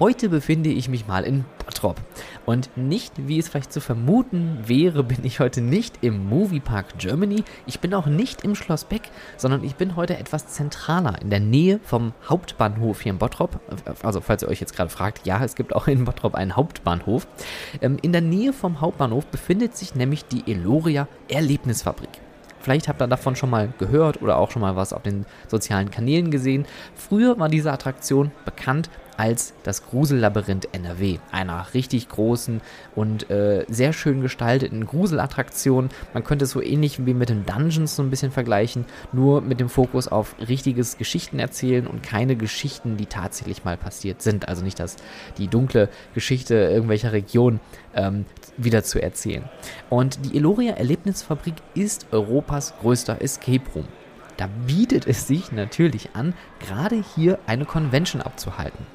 Heute befinde ich mich mal in Bottrop. Und nicht, wie es vielleicht zu vermuten wäre, bin ich heute nicht im Moviepark Germany. Ich bin auch nicht im Schloss Beck, sondern ich bin heute etwas zentraler, in der Nähe vom Hauptbahnhof hier in Bottrop. Also, falls ihr euch jetzt gerade fragt, ja, es gibt auch in Bottrop einen Hauptbahnhof. Ähm, in der Nähe vom Hauptbahnhof befindet sich nämlich die Eloria Erlebnisfabrik. Vielleicht habt ihr davon schon mal gehört oder auch schon mal was auf den sozialen Kanälen gesehen. Früher war diese Attraktion bekannt als das Grusellabyrinth NRW, einer richtig großen und äh, sehr schön gestalteten Gruselattraktion. Man könnte es so ähnlich wie mit den Dungeons so ein bisschen vergleichen, nur mit dem Fokus auf richtiges Geschichten erzählen und keine Geschichten, die tatsächlich mal passiert sind. Also nicht, dass die dunkle Geschichte irgendwelcher Region ähm, wieder zu erzählen. Und die Eloria Erlebnisfabrik ist Europas größter Escape Room. Da bietet es sich natürlich an, gerade hier eine Convention abzuhalten.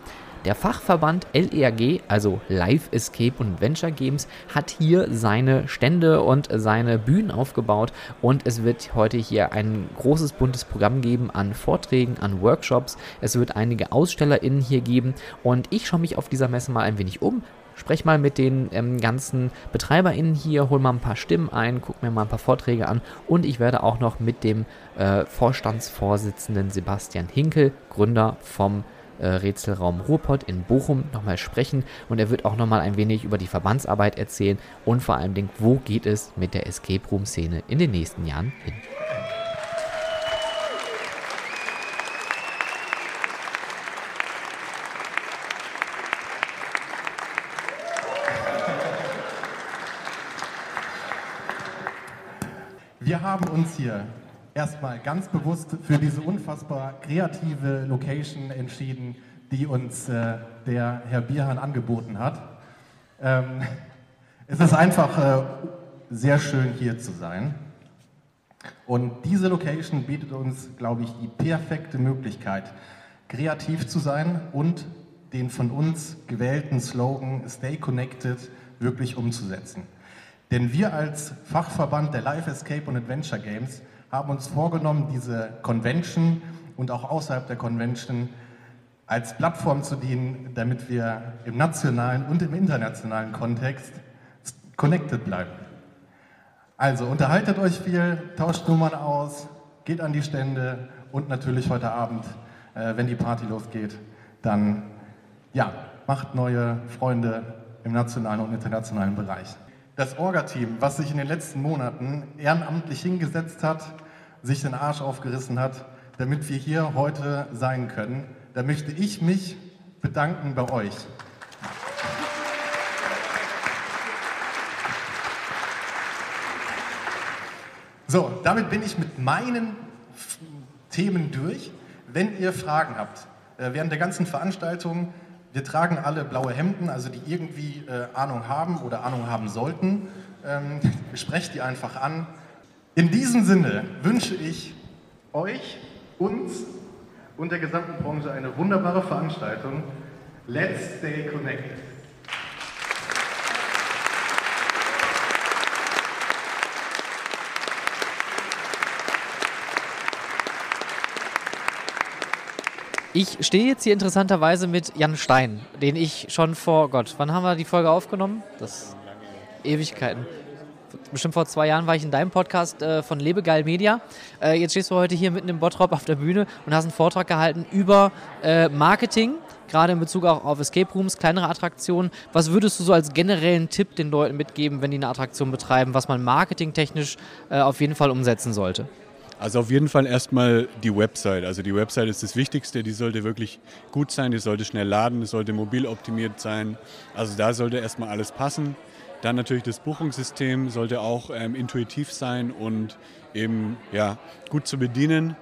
Der Fachverband LERG, also Live Escape und Venture Games, hat hier seine Stände und seine Bühnen aufgebaut und es wird heute hier ein großes buntes Programm geben an Vorträgen, an Workshops. Es wird einige AusstellerInnen hier geben und ich schaue mich auf dieser Messe mal ein wenig um, sprech mal mit den ähm, ganzen BetreiberInnen hier, hol mal ein paar Stimmen ein, guck mir mal ein paar Vorträge an und ich werde auch noch mit dem äh, Vorstandsvorsitzenden Sebastian Hinkel, Gründer vom äh, Rätselraum Ruhrpott in Bochum nochmal sprechen und er wird auch nochmal ein wenig über die Verbandsarbeit erzählen und vor allem, wo geht es mit der Escape Room Szene in den nächsten Jahren hin. Wir haben uns hier erstmal ganz bewusst für diese unfassbar kreative Location entschieden, die uns äh, der Herr Bierhahn angeboten hat. Ähm, es ist einfach äh, sehr schön hier zu sein. Und diese Location bietet uns, glaube ich, die perfekte Möglichkeit, kreativ zu sein und den von uns gewählten Slogan Stay Connected wirklich umzusetzen. Denn wir als Fachverband der Life Escape und Adventure Games haben uns vorgenommen, diese Convention und auch außerhalb der Convention als Plattform zu dienen, damit wir im nationalen und im internationalen Kontext connected bleiben. Also unterhaltet euch viel, tauscht Nummern aus, geht an die Stände und natürlich heute Abend, äh, wenn die Party losgeht, dann ja, macht neue Freunde im nationalen und internationalen Bereich. Das Orga-Team, was sich in den letzten Monaten ehrenamtlich hingesetzt hat, sich den Arsch aufgerissen hat, damit wir hier heute sein können. Da möchte ich mich bedanken bei euch. So, damit bin ich mit meinen Themen durch. Wenn ihr Fragen habt, äh, während der ganzen Veranstaltung, wir tragen alle blaue Hemden, also die irgendwie äh, Ahnung haben oder Ahnung haben sollten, ähm, sprecht die einfach an. In diesem Sinne wünsche ich euch, uns und der gesamten Branche eine wunderbare Veranstaltung. Let's stay connected. Ich stehe jetzt hier interessanterweise mit Jan Stein, den ich schon vor Gott, wann haben wir die Folge aufgenommen? Das Ewigkeiten bestimmt vor zwei Jahren war ich in deinem Podcast äh, von Lebegeil Media. Äh, jetzt stehst du heute hier mitten im Bottrop auf der Bühne und hast einen Vortrag gehalten über äh, Marketing, gerade in Bezug auch auf Escape Rooms, kleinere Attraktionen. Was würdest du so als generellen Tipp den Leuten mitgeben, wenn die eine Attraktion betreiben, was man marketingtechnisch äh, auf jeden Fall umsetzen sollte? Also auf jeden Fall erstmal die Website. Also die Website ist das Wichtigste, die sollte wirklich gut sein, die sollte schnell laden, die sollte mobil optimiert sein. Also da sollte erstmal alles passen. Dann natürlich das Buchungssystem sollte auch ähm, intuitiv sein und eben ja, gut zu bedienen.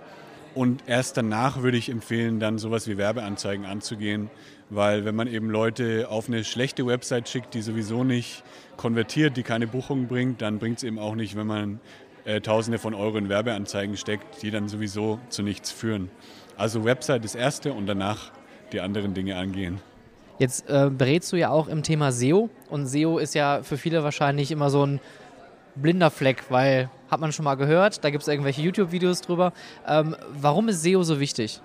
Und erst danach würde ich empfehlen, dann sowas wie Werbeanzeigen anzugehen, weil wenn man eben Leute auf eine schlechte Website schickt, die sowieso nicht konvertiert, die keine Buchung bringt, dann bringt es eben auch nicht, wenn man äh, Tausende von Euro in Werbeanzeigen steckt, die dann sowieso zu nichts führen. Also Website das Erste und danach die anderen Dinge angehen. Jetzt äh, berätst du ja auch im Thema SEO und SEO ist ja für viele wahrscheinlich immer so ein blinder Fleck, weil hat man schon mal gehört, da gibt es irgendwelche YouTube-Videos drüber. Ähm, warum ist SEO so wichtig?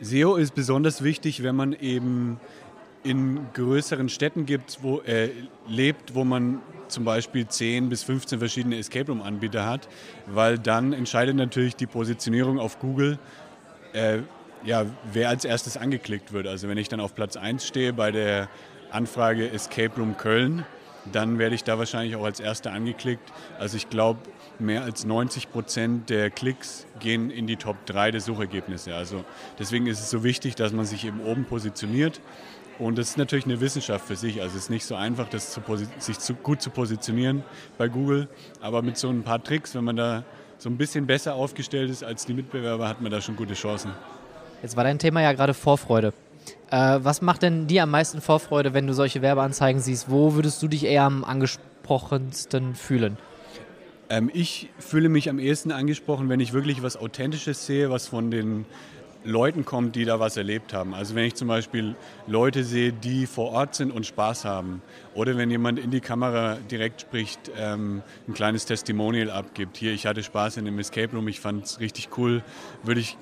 SEO ist besonders wichtig, wenn man eben in größeren Städten gibt, wo, äh, lebt, wo man zum Beispiel 10 bis 15 verschiedene Escape Room Anbieter hat, weil dann entscheidet natürlich die Positionierung auf Google, äh, ja, wer als erstes angeklickt wird. Also wenn ich dann auf Platz 1 stehe bei der Anfrage Escape Room Köln, dann werde ich da wahrscheinlich auch als erster angeklickt. Also ich glaube, mehr als 90 Prozent der Klicks gehen in die Top 3 der Suchergebnisse. Also deswegen ist es so wichtig, dass man sich eben oben positioniert. Und das ist natürlich eine Wissenschaft für sich. Also es ist nicht so einfach, das zu sich zu, gut zu positionieren bei Google. Aber mit so ein paar Tricks, wenn man da so ein bisschen besser aufgestellt ist als die Mitbewerber, hat man da schon gute Chancen. Jetzt war dein Thema ja gerade Vorfreude. Äh, was macht denn dir am meisten Vorfreude, wenn du solche Werbeanzeigen siehst? Wo würdest du dich eher am angesprochensten fühlen? Ähm, ich fühle mich am ehesten angesprochen, wenn ich wirklich was Authentisches sehe, was von den Leuten kommt, die da was erlebt haben. Also wenn ich zum Beispiel Leute sehe, die vor Ort sind und Spaß haben. Oder wenn jemand in die Kamera direkt spricht, ähm, ein kleines Testimonial abgibt. Hier, ich hatte Spaß in dem Escape Room, ich fand es richtig cool, würde ich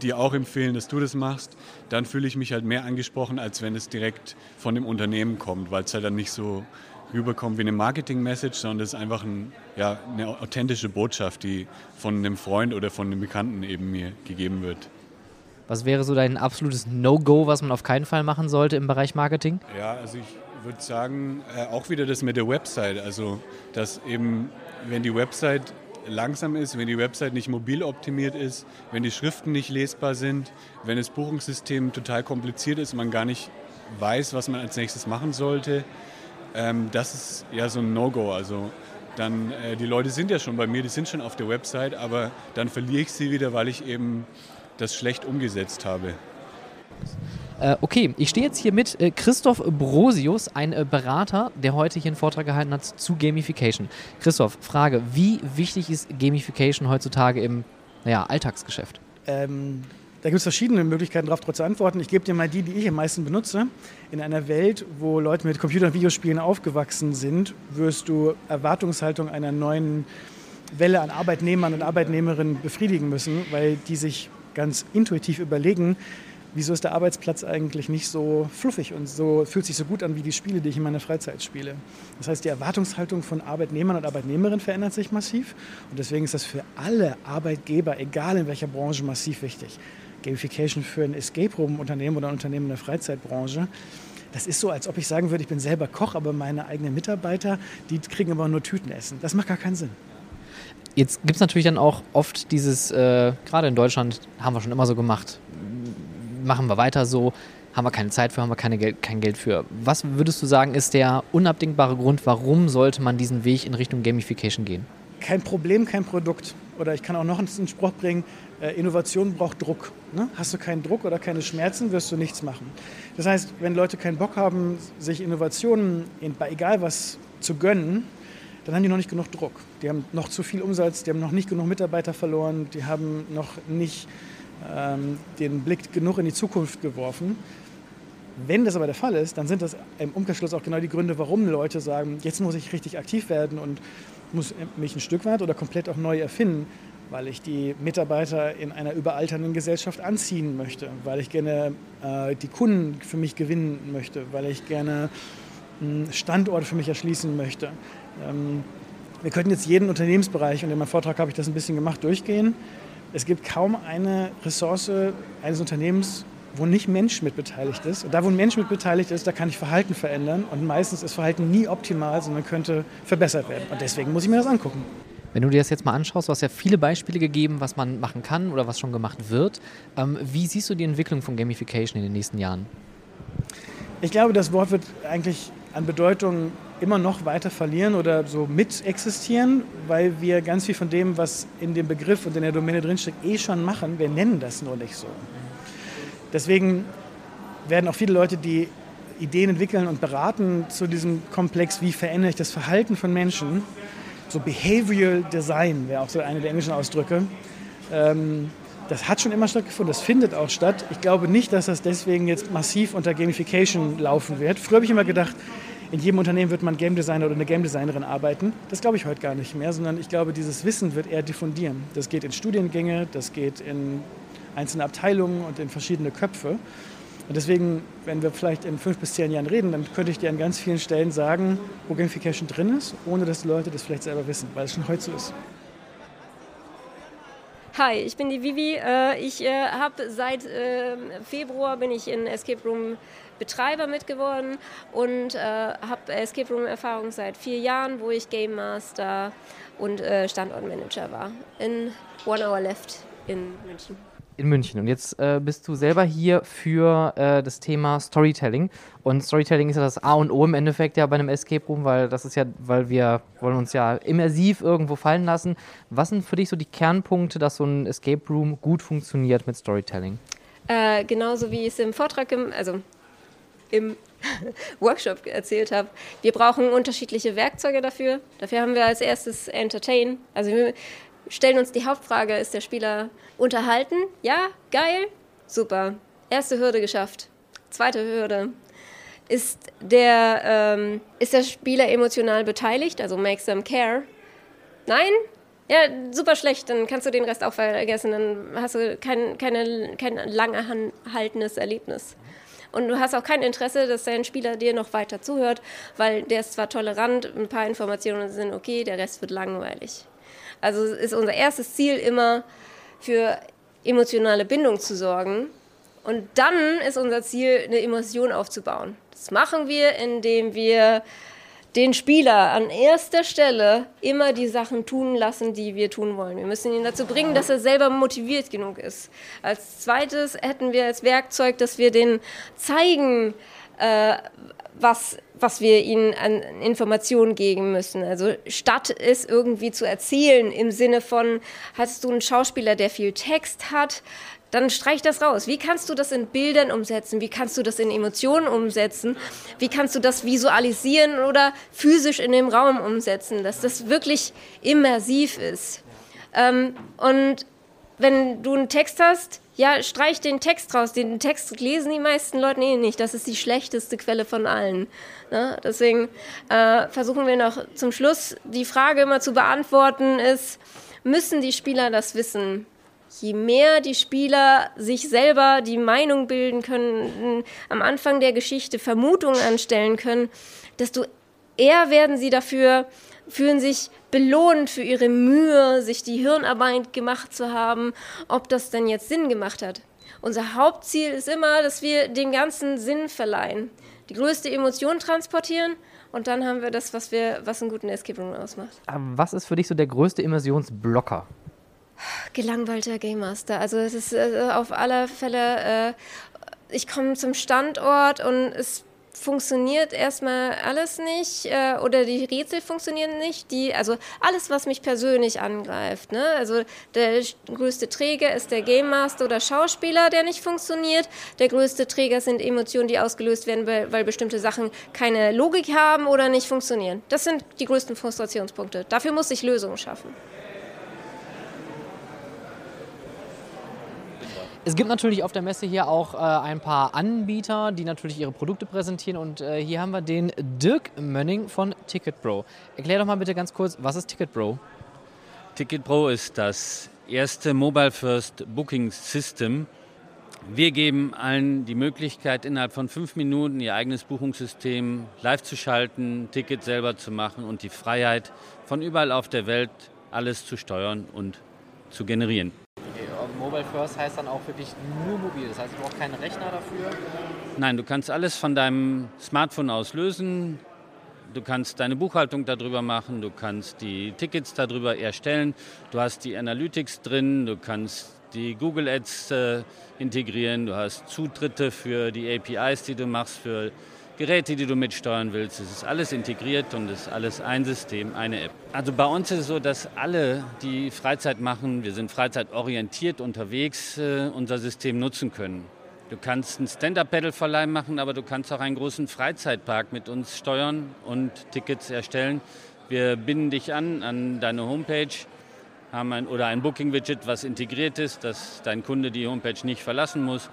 dir auch empfehlen, dass du das machst. Dann fühle ich mich halt mehr angesprochen, als wenn es direkt von dem Unternehmen kommt, weil es halt dann nicht so rüberkommt wie eine Marketing-Message, sondern es ist einfach ein, ja, eine authentische Botschaft, die von einem Freund oder von einem Bekannten eben mir gegeben wird. Was wäre so dein absolutes No-Go, was man auf keinen Fall machen sollte im Bereich Marketing? Ja, also ich würde sagen, äh, auch wieder das mit der Website. Also, dass eben, wenn die Website langsam ist, wenn die Website nicht mobil optimiert ist, wenn die Schriften nicht lesbar sind, wenn das Buchungssystem total kompliziert ist, man gar nicht weiß, was man als nächstes machen sollte, ähm, das ist ja so ein No-Go. Also dann, äh, die Leute sind ja schon bei mir, die sind schon auf der Website, aber dann verliere ich sie wieder, weil ich eben das schlecht umgesetzt habe. Äh, okay, ich stehe jetzt hier mit äh, Christoph Brosius, ein äh, Berater, der heute hier einen Vortrag gehalten hat zu Gamification. Christoph, Frage, wie wichtig ist Gamification heutzutage im naja, Alltagsgeschäft? Ähm, da gibt es verschiedene Möglichkeiten, darauf zu antworten. Ich gebe dir mal die, die ich am meisten benutze. In einer Welt, wo Leute mit Computer- und Videospielen aufgewachsen sind, wirst du Erwartungshaltung einer neuen Welle an Arbeitnehmern und Arbeitnehmerinnen befriedigen müssen, weil die sich ganz intuitiv überlegen, wieso ist der Arbeitsplatz eigentlich nicht so fluffig und so fühlt sich so gut an wie die Spiele, die ich in meiner Freizeit spiele. Das heißt, die Erwartungshaltung von Arbeitnehmern und Arbeitnehmerinnen verändert sich massiv und deswegen ist das für alle Arbeitgeber, egal in welcher Branche, massiv wichtig. Gamification für ein Escape Room Unternehmen oder ein Unternehmen in der Freizeitbranche. Das ist so, als ob ich sagen würde, ich bin selber Koch, aber meine eigenen Mitarbeiter, die kriegen aber nur Tütenessen. Das macht gar keinen Sinn. Jetzt gibt es natürlich dann auch oft dieses, äh, gerade in Deutschland haben wir schon immer so gemacht, machen wir weiter so, haben wir keine Zeit für, haben wir keine Geld, kein Geld für. Was würdest du sagen, ist der unabdingbare Grund, warum sollte man diesen Weg in Richtung Gamification gehen? Kein Problem, kein Produkt. Oder ich kann auch noch einen Spruch bringen, äh, Innovation braucht Druck. Ne? Hast du keinen Druck oder keine Schmerzen, wirst du nichts machen. Das heißt, wenn Leute keinen Bock haben, sich Innovationen, egal was, zu gönnen, dann haben die noch nicht genug Druck. Die haben noch zu viel Umsatz, die haben noch nicht genug Mitarbeiter verloren, die haben noch nicht ähm, den Blick genug in die Zukunft geworfen. Wenn das aber der Fall ist, dann sind das im Umkehrschluss auch genau die Gründe, warum Leute sagen, jetzt muss ich richtig aktiv werden und muss mich ein Stück weit oder komplett auch neu erfinden, weil ich die Mitarbeiter in einer überalternden Gesellschaft anziehen möchte, weil ich gerne äh, die Kunden für mich gewinnen möchte, weil ich gerne hm, Standorte für mich erschließen möchte. Ähm, wir könnten jetzt jeden Unternehmensbereich, und in meinem Vortrag habe ich das ein bisschen gemacht, durchgehen. Es gibt kaum eine Ressource eines Unternehmens, wo nicht Mensch mit beteiligt ist. Und da, wo ein Mensch mit beteiligt ist, da kann ich Verhalten verändern. Und meistens ist Verhalten nie optimal, sondern könnte verbessert werden. Und deswegen muss ich mir das angucken. Wenn du dir das jetzt mal anschaust, du hast ja viele Beispiele gegeben, was man machen kann oder was schon gemacht wird. Ähm, wie siehst du die Entwicklung von Gamification in den nächsten Jahren? Ich glaube, das Wort wird eigentlich an Bedeutung immer noch weiter verlieren oder so mit existieren, weil wir ganz viel von dem, was in dem Begriff und in der Domäne drinsteckt, eh schon machen. Wir nennen das nur nicht so. Deswegen werden auch viele Leute, die Ideen entwickeln und beraten zu diesem Komplex, wie verändere ich das Verhalten von Menschen, so Behavioral Design wäre auch so eine der englischen Ausdrücke. Ähm, das hat schon immer stattgefunden, das findet auch statt. Ich glaube nicht, dass das deswegen jetzt massiv unter Gamification laufen wird. Früher habe ich immer gedacht, in jedem Unternehmen wird man Game Designer oder eine Game Designerin arbeiten. Das glaube ich heute gar nicht mehr, sondern ich glaube, dieses Wissen wird eher diffundieren. Das geht in Studiengänge, das geht in einzelne Abteilungen und in verschiedene Köpfe. Und deswegen, wenn wir vielleicht in fünf bis zehn Jahren reden, dann könnte ich dir an ganz vielen Stellen sagen, wo Gamification drin ist, ohne dass die Leute das vielleicht selber wissen, weil es schon heute so ist. Hi, ich bin die Vivi. Äh, ich äh, habe seit ähm, Februar bin ich in Escape Room Betreiber mitgeworden und äh, habe Escape Room Erfahrung seit vier Jahren, wo ich Game Master und Standortmanager war in One Hour Left in München in München. Und jetzt äh, bist du selber hier für äh, das Thema Storytelling. Und Storytelling ist ja das A und O im Endeffekt ja bei einem Escape Room, weil das ist ja, weil wir wollen uns ja immersiv irgendwo fallen lassen. Was sind für dich so die Kernpunkte, dass so ein Escape Room gut funktioniert mit Storytelling? Äh, genauso wie ich es im Vortrag, im, also im Workshop erzählt habe. Wir brauchen unterschiedliche Werkzeuge dafür. Dafür haben wir als erstes Entertain. Also wir stellen uns die Hauptfrage, ist der Spieler unterhalten? Ja, geil, super. Erste Hürde geschafft. Zweite Hürde. Ist der, ähm, ist der Spieler emotional beteiligt, also makes them care? Nein? Ja, super schlecht, dann kannst du den Rest auch vergessen, dann hast du kein, keine, kein lang Erlebnis. Und du hast auch kein Interesse, dass dein Spieler dir noch weiter zuhört, weil der ist zwar tolerant, ein paar Informationen sind okay, der Rest wird langweilig. Also ist unser erstes Ziel immer, für emotionale Bindung zu sorgen. Und dann ist unser Ziel, eine Emotion aufzubauen. Das machen wir, indem wir den Spieler an erster Stelle immer die Sachen tun lassen, die wir tun wollen. Wir müssen ihn dazu bringen, dass er selber motiviert genug ist. Als zweites hätten wir als Werkzeug, dass wir den zeigen, was, was wir ihnen an Informationen geben müssen. Also statt es irgendwie zu erzählen im Sinne von, hast du einen Schauspieler, der viel Text hat, dann streich das raus. Wie kannst du das in Bildern umsetzen? Wie kannst du das in Emotionen umsetzen? Wie kannst du das visualisieren oder physisch in dem Raum umsetzen, dass das wirklich immersiv ist? Ähm, und wenn du einen Text hast, ja, streich den Text raus. Den Text lesen die meisten Leute eh nicht. Das ist die schlechteste Quelle von allen. Ne? Deswegen äh, versuchen wir noch zum Schluss die Frage immer zu beantworten, ist, müssen die Spieler das wissen? Je mehr die Spieler sich selber die Meinung bilden können, am Anfang der Geschichte Vermutungen anstellen können, desto eher werden sie dafür fühlen sich belohnt für ihre Mühe, sich die Hirnarbeit gemacht zu haben, ob das denn jetzt Sinn gemacht hat. Unser Hauptziel ist immer, dass wir dem ganzen Sinn verleihen, die größte Emotion transportieren und dann haben wir das, was, wir, was einen guten Escape Room ausmacht. Was ist für dich so der größte Immersionsblocker? Gelangweilter Game Master. Also es ist äh, auf alle Fälle, äh, ich komme zum Standort und es funktioniert erstmal alles nicht äh, oder die Rätsel funktionieren nicht. Die, also alles, was mich persönlich angreift. Ne? Also der größte Träger ist der Game Master oder Schauspieler, der nicht funktioniert. Der größte Träger sind Emotionen, die ausgelöst werden, weil, weil bestimmte Sachen keine Logik haben oder nicht funktionieren. Das sind die größten Frustrationspunkte. Dafür muss ich Lösungen schaffen. Es gibt natürlich auf der Messe hier auch äh, ein paar Anbieter, die natürlich ihre Produkte präsentieren. Und äh, hier haben wir den Dirk Mönning von TicketPro. Erklär doch mal bitte ganz kurz, was ist TicketPro? TicketPro ist das erste Mobile First Booking System. Wir geben allen die Möglichkeit, innerhalb von fünf Minuten ihr eigenes Buchungssystem live zu schalten, Ticket selber zu machen und die Freiheit, von überall auf der Welt alles zu steuern und zu generieren. Mobile First heißt dann auch wirklich nur mobil. Das heißt, ich brauche keinen Rechner dafür. Nein, du kannst alles von deinem Smartphone aus lösen. Du kannst deine Buchhaltung darüber machen, du kannst die Tickets darüber erstellen, du hast die Analytics drin, du kannst die Google Ads äh, integrieren, du hast Zutritte für die APIs, die du machst, für Geräte, die du mitsteuern willst. Es ist alles integriert und es ist alles ein System, eine App. Also bei uns ist es so, dass alle, die Freizeit machen, wir sind freizeitorientiert unterwegs, äh, unser System nutzen können. Du kannst einen Stand-Up-Pedal-Verleih machen, aber du kannst auch einen großen Freizeitpark mit uns steuern und Tickets erstellen. Wir binden dich an an deine Homepage haben ein, oder ein Booking-Widget, was integriert ist, dass dein Kunde die Homepage nicht verlassen muss.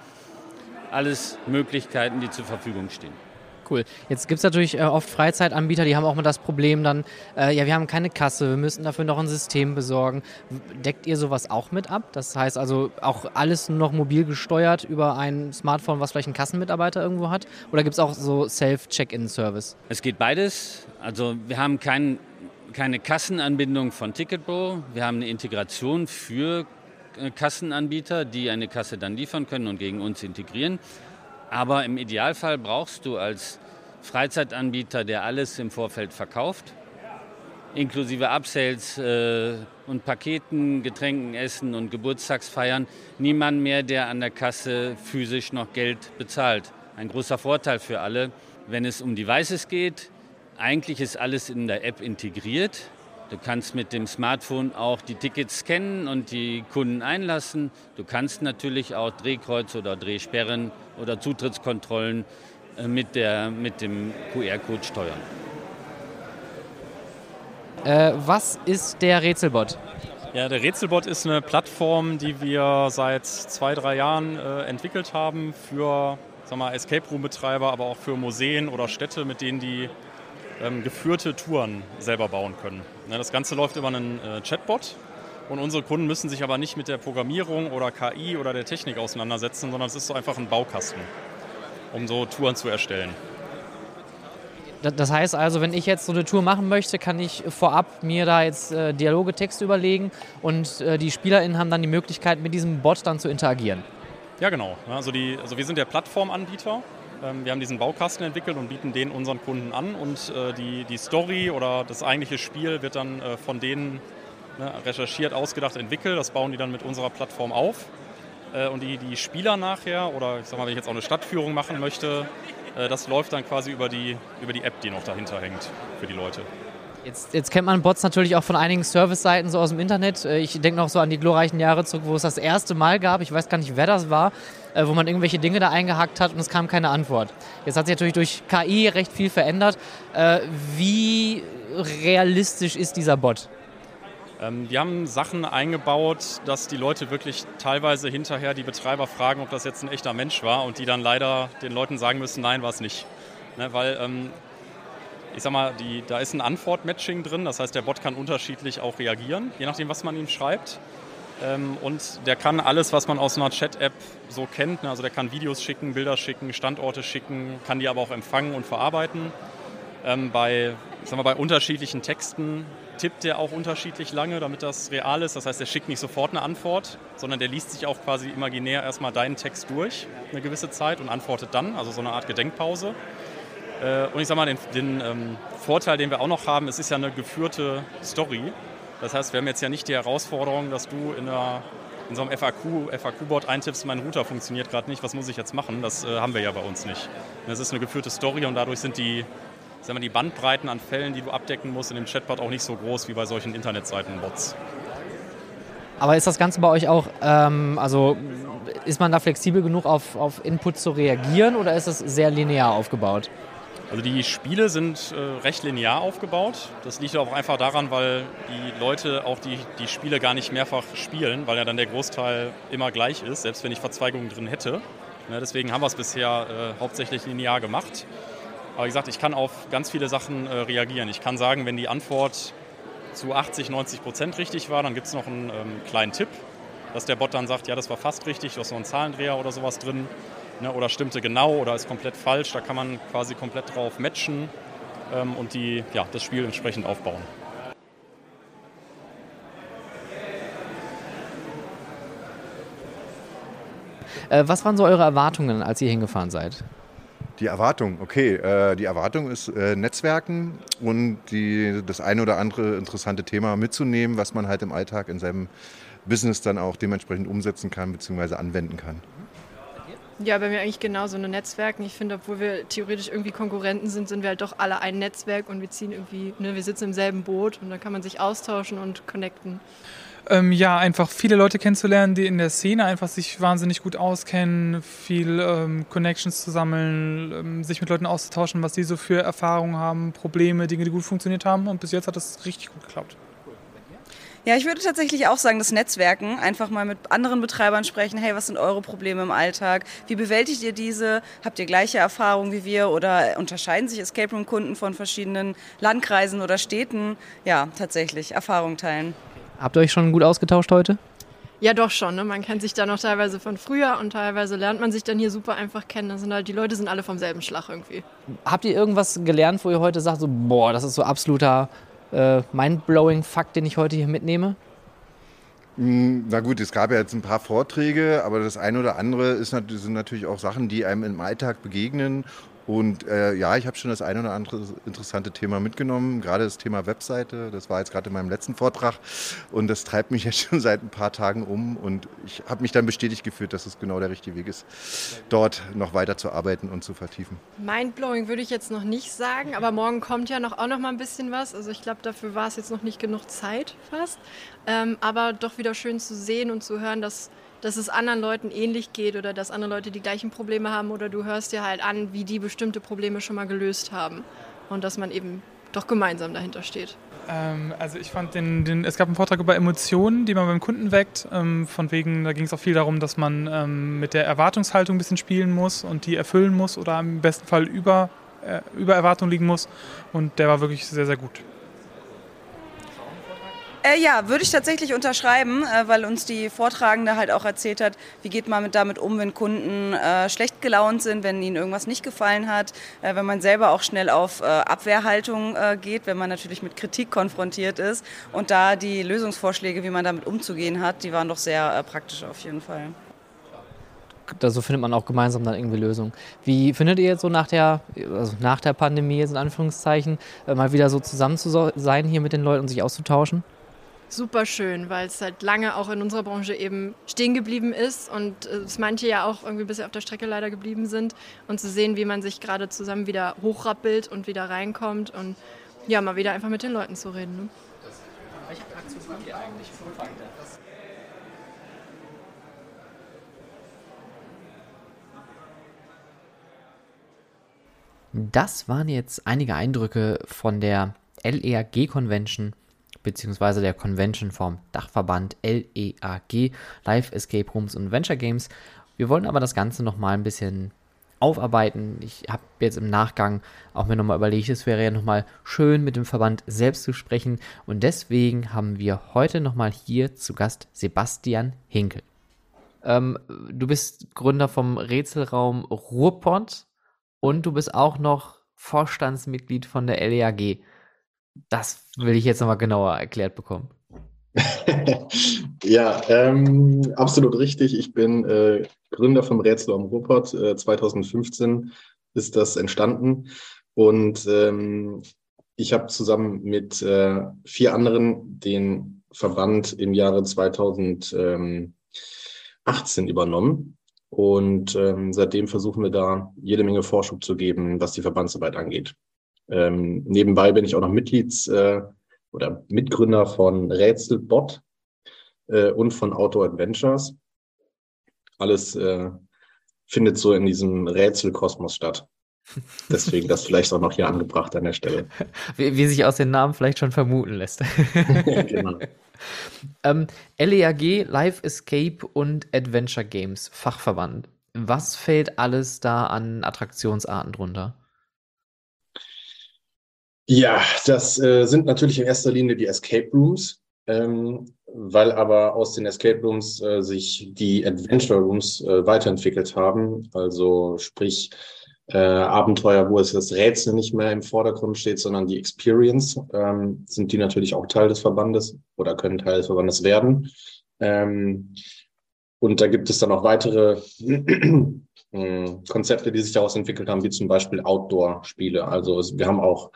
Alles Möglichkeiten, die zur Verfügung stehen. Cool. Jetzt gibt es natürlich äh, oft Freizeitanbieter, die haben auch mal das Problem dann, äh, ja, wir haben keine Kasse, wir müssen dafür noch ein System besorgen. Deckt ihr sowas auch mit ab? Das heißt also auch alles noch mobil gesteuert über ein Smartphone, was vielleicht ein Kassenmitarbeiter irgendwo hat? Oder gibt es auch so Self-Check-In-Service? Es geht beides. Also wir haben kein, keine Kassenanbindung von Ticketbro. Wir haben eine Integration für äh, Kassenanbieter, die eine Kasse dann liefern können und gegen uns integrieren. Aber im Idealfall brauchst du als Freizeitanbieter, der alles im Vorfeld verkauft, inklusive Upsales äh, und Paketen, Getränken, Essen und Geburtstagsfeiern, niemand mehr, der an der Kasse physisch noch Geld bezahlt. Ein großer Vorteil für alle. Wenn es um Devices geht, eigentlich ist alles in der App integriert. Du kannst mit dem Smartphone auch die Tickets scannen und die Kunden einlassen. Du kannst natürlich auch Drehkreuze oder Drehsperren oder Zutrittskontrollen äh, mit, der, mit dem QR-Code steuern. Äh, was ist der Rätselbot? Ja, der Rätselbot ist eine Plattform, die wir seit zwei, drei Jahren äh, entwickelt haben für sag mal, Escape Room-Betreiber, aber auch für Museen oder Städte, mit denen die ähm, geführte Touren selber bauen können. Ja, das Ganze läuft über einen äh, Chatbot und unsere Kunden müssen sich aber nicht mit der Programmierung oder KI oder der Technik auseinandersetzen, sondern es ist so einfach ein Baukasten, um so Touren zu erstellen. Das heißt also, wenn ich jetzt so eine Tour machen möchte, kann ich vorab mir da jetzt äh, Dialoge, Texte überlegen und äh, die SpielerInnen haben dann die Möglichkeit, mit diesem Bot dann zu interagieren. Ja, genau. Also, die, also wir sind der Plattformanbieter wir haben diesen Baukasten entwickelt und bieten den unseren Kunden an und äh, die, die Story oder das eigentliche Spiel wird dann äh, von denen ne, recherchiert, ausgedacht, entwickelt. Das bauen die dann mit unserer Plattform auf. Äh, und die, die Spieler nachher, oder ich sag mal, wenn ich jetzt auch eine Stadtführung machen möchte, das läuft dann quasi über die, über die App, die noch dahinter hängt für die Leute. Jetzt, jetzt, kennt man Bots natürlich auch von einigen Service-Seiten so aus dem Internet. Ich denke noch so an die glorreichen Jahre zurück, wo es das erste Mal gab, ich weiß gar nicht, wer das war, äh, wo man irgendwelche Dinge da eingehackt hat und es kam keine Antwort. Jetzt hat sich natürlich durch KI recht viel verändert. Äh, wie realistisch ist dieser Bot? Ähm, wir haben Sachen eingebaut, dass die Leute wirklich teilweise hinterher die Betreiber fragen, ob das jetzt ein echter Mensch war und die dann leider den Leuten sagen müssen, nein, war es nicht. Ne, weil ähm, ich sag mal, die, da ist ein Antwort-Matching drin, das heißt, der Bot kann unterschiedlich auch reagieren, je nachdem, was man ihm schreibt. Ähm, und der kann alles, was man aus einer Chat-App so kennt, ne? also der kann Videos schicken, Bilder schicken, Standorte schicken, kann die aber auch empfangen und verarbeiten. Ähm, bei, sagen wir, bei unterschiedlichen Texten tippt der auch unterschiedlich lange, damit das real ist. Das heißt, er schickt nicht sofort eine Antwort, sondern der liest sich auch quasi imaginär erstmal deinen Text durch, eine gewisse Zeit und antwortet dann, also so eine Art Gedenkpause. Äh, und ich sage mal, den, den ähm, Vorteil, den wir auch noch haben, es ist ja eine geführte Story. Das heißt, wir haben jetzt ja nicht die Herausforderung, dass du in, einer, in so einem FAQ, FAQ-Board eintippst, mein Router funktioniert gerade nicht, was muss ich jetzt machen? Das äh, haben wir ja bei uns nicht. Das ist eine geführte Story und dadurch sind die, sagen wir, die Bandbreiten an Fällen, die du abdecken musst in dem Chatbot auch nicht so groß wie bei solchen Internetseiten-Bots. Aber ist das Ganze bei euch auch, ähm, also ist man da flexibel genug auf, auf Input zu reagieren oder ist es sehr linear aufgebaut? Also die Spiele sind äh, recht linear aufgebaut. Das liegt auch einfach daran, weil die Leute auch die, die Spiele gar nicht mehrfach spielen, weil ja dann der Großteil immer gleich ist, selbst wenn ich Verzweigungen drin hätte. Ja, deswegen haben wir es bisher äh, hauptsächlich linear gemacht. Aber wie gesagt, ich kann auf ganz viele Sachen äh, reagieren. Ich kann sagen, wenn die Antwort zu 80, 90 Prozent richtig war, dann gibt es noch einen ähm, kleinen Tipp, dass der Bot dann sagt, ja, das war fast richtig, du hast noch einen Zahlendreher oder sowas drin ne, oder stimmte genau oder ist komplett falsch. Da kann man quasi komplett drauf matchen ähm, und die, ja, das Spiel entsprechend aufbauen. Äh, was waren so eure Erwartungen, als ihr hingefahren seid? Die Erwartung, okay. Äh, die Erwartung ist äh, Netzwerken und die, das eine oder andere interessante Thema mitzunehmen, was man halt im Alltag in seinem Business dann auch dementsprechend umsetzen kann bzw. anwenden kann. Ja, bei mir eigentlich genauso eine Netzwerken. Ich finde, obwohl wir theoretisch irgendwie Konkurrenten sind, sind wir halt doch alle ein Netzwerk und wir ziehen irgendwie, ne, wir sitzen im selben Boot und dann kann man sich austauschen und connecten. Ähm, ja, einfach viele Leute kennenzulernen, die in der Szene einfach sich wahnsinnig gut auskennen, viel ähm, Connections zu sammeln, ähm, sich mit Leuten auszutauschen, was sie so für Erfahrungen haben, Probleme, Dinge, die gut funktioniert haben. Und bis jetzt hat das richtig gut geklappt. Ja, ich würde tatsächlich auch sagen, das Netzwerken, einfach mal mit anderen Betreibern sprechen, hey, was sind eure Probleme im Alltag? Wie bewältigt ihr diese? Habt ihr gleiche Erfahrungen wie wir oder unterscheiden sich Escape Room Kunden von verschiedenen Landkreisen oder Städten? Ja, tatsächlich, Erfahrung teilen. Habt ihr euch schon gut ausgetauscht heute? Ja, doch schon. Ne? Man kennt sich da noch teilweise von früher und teilweise lernt man sich dann hier super einfach kennen. Das sind halt, die Leute sind alle vom selben Schlag irgendwie. Habt ihr irgendwas gelernt, wo ihr heute sagt, so, boah, das ist so absoluter äh, mindblowing Fakt, den ich heute hier mitnehme? Hm, na gut, es gab ja jetzt ein paar Vorträge, aber das eine oder andere ist, sind natürlich auch Sachen, die einem im Alltag begegnen und äh, ja, ich habe schon das eine oder andere interessante Thema mitgenommen, gerade das Thema Webseite. Das war jetzt gerade in meinem letzten Vortrag und das treibt mich jetzt schon seit ein paar Tagen um und ich habe mich dann bestätigt gefühlt, dass es genau der richtige Weg ist, dort noch weiter zu arbeiten und zu vertiefen. Mindblowing würde ich jetzt noch nicht sagen, aber morgen kommt ja noch auch noch mal ein bisschen was. Also ich glaube, dafür war es jetzt noch nicht genug Zeit fast, ähm, aber doch wieder schön zu sehen und zu hören, dass dass es anderen Leuten ähnlich geht oder dass andere Leute die gleichen Probleme haben oder du hörst dir halt an, wie die bestimmte Probleme schon mal gelöst haben und dass man eben doch gemeinsam dahinter steht. Ähm, also ich fand den, den, es gab einen Vortrag über Emotionen, die man beim Kunden weckt. Ähm, von wegen, da ging es auch viel darum, dass man ähm, mit der Erwartungshaltung ein bisschen spielen muss und die erfüllen muss oder im besten Fall über, äh, über Erwartung liegen muss. Und der war wirklich sehr, sehr gut. Äh, ja, würde ich tatsächlich unterschreiben, äh, weil uns die Vortragende halt auch erzählt hat, wie geht man mit, damit um, wenn Kunden äh, schlecht gelaunt sind, wenn ihnen irgendwas nicht gefallen hat, äh, wenn man selber auch schnell auf äh, Abwehrhaltung äh, geht, wenn man natürlich mit Kritik konfrontiert ist. Und da die Lösungsvorschläge, wie man damit umzugehen hat, die waren doch sehr praktisch auf jeden Fall. Da so findet man auch gemeinsam dann irgendwie Lösungen. Wie findet ihr jetzt so nach der, also nach der Pandemie jetzt in Anführungszeichen, mal wieder so zusammen zu sein hier mit den Leuten und sich auszutauschen? Super schön, weil es halt lange auch in unserer Branche eben stehen geblieben ist und es manche ja auch irgendwie ein bisschen auf der Strecke leider geblieben sind und zu sehen, wie man sich gerade zusammen wieder hochrappelt und wieder reinkommt und ja, mal wieder einfach mit den Leuten zu reden. Ne? Welche Praxis habt ihr eigentlich Das waren jetzt einige Eindrücke von der LERG Beziehungsweise der Convention vom Dachverband LEAG, Live Escape Rooms und Venture Games. Wir wollen aber das Ganze nochmal ein bisschen aufarbeiten. Ich habe jetzt im Nachgang auch mir nochmal überlegt, es wäre ja nochmal schön mit dem Verband selbst zu sprechen und deswegen haben wir heute nochmal hier zu Gast Sebastian Hinkel. Ähm, du bist Gründer vom Rätselraum Ruhrpott und du bist auch noch Vorstandsmitglied von der LEAG. Das will ich jetzt nochmal genauer erklärt bekommen. ja, ähm, absolut richtig. Ich bin äh, Gründer vom Rätsel am Ruhrpott. Äh, 2015 ist das entstanden. Und ähm, ich habe zusammen mit äh, vier anderen den Verband im Jahre 2018 übernommen. Und ähm, seitdem versuchen wir da jede Menge Vorschub zu geben, was die Verbandsarbeit angeht. Ähm, nebenbei bin ich auch noch Mitglieds- äh, oder Mitgründer von Rätselbot äh, und von Outdoor Adventures. Alles äh, findet so in diesem Rätselkosmos statt. Deswegen das vielleicht auch noch hier angebracht an der Stelle. Wie, wie sich aus den Namen vielleicht schon vermuten lässt. genau. ähm, LEAG, Live Escape und Adventure Games, Fachverband. Was fällt alles da an Attraktionsarten drunter? Ja, das äh, sind natürlich in erster Linie die Escape Rooms, ähm, weil aber aus den Escape Rooms äh, sich die Adventure Rooms äh, weiterentwickelt haben. Also sprich äh, Abenteuer, wo es das Rätsel nicht mehr im Vordergrund steht, sondern die Experience, ähm, sind die natürlich auch Teil des Verbandes oder können Teil des Verbandes werden. Ähm, und da gibt es dann auch weitere äh, Konzepte, die sich daraus entwickelt haben, wie zum Beispiel Outdoor-Spiele. Also wir haben auch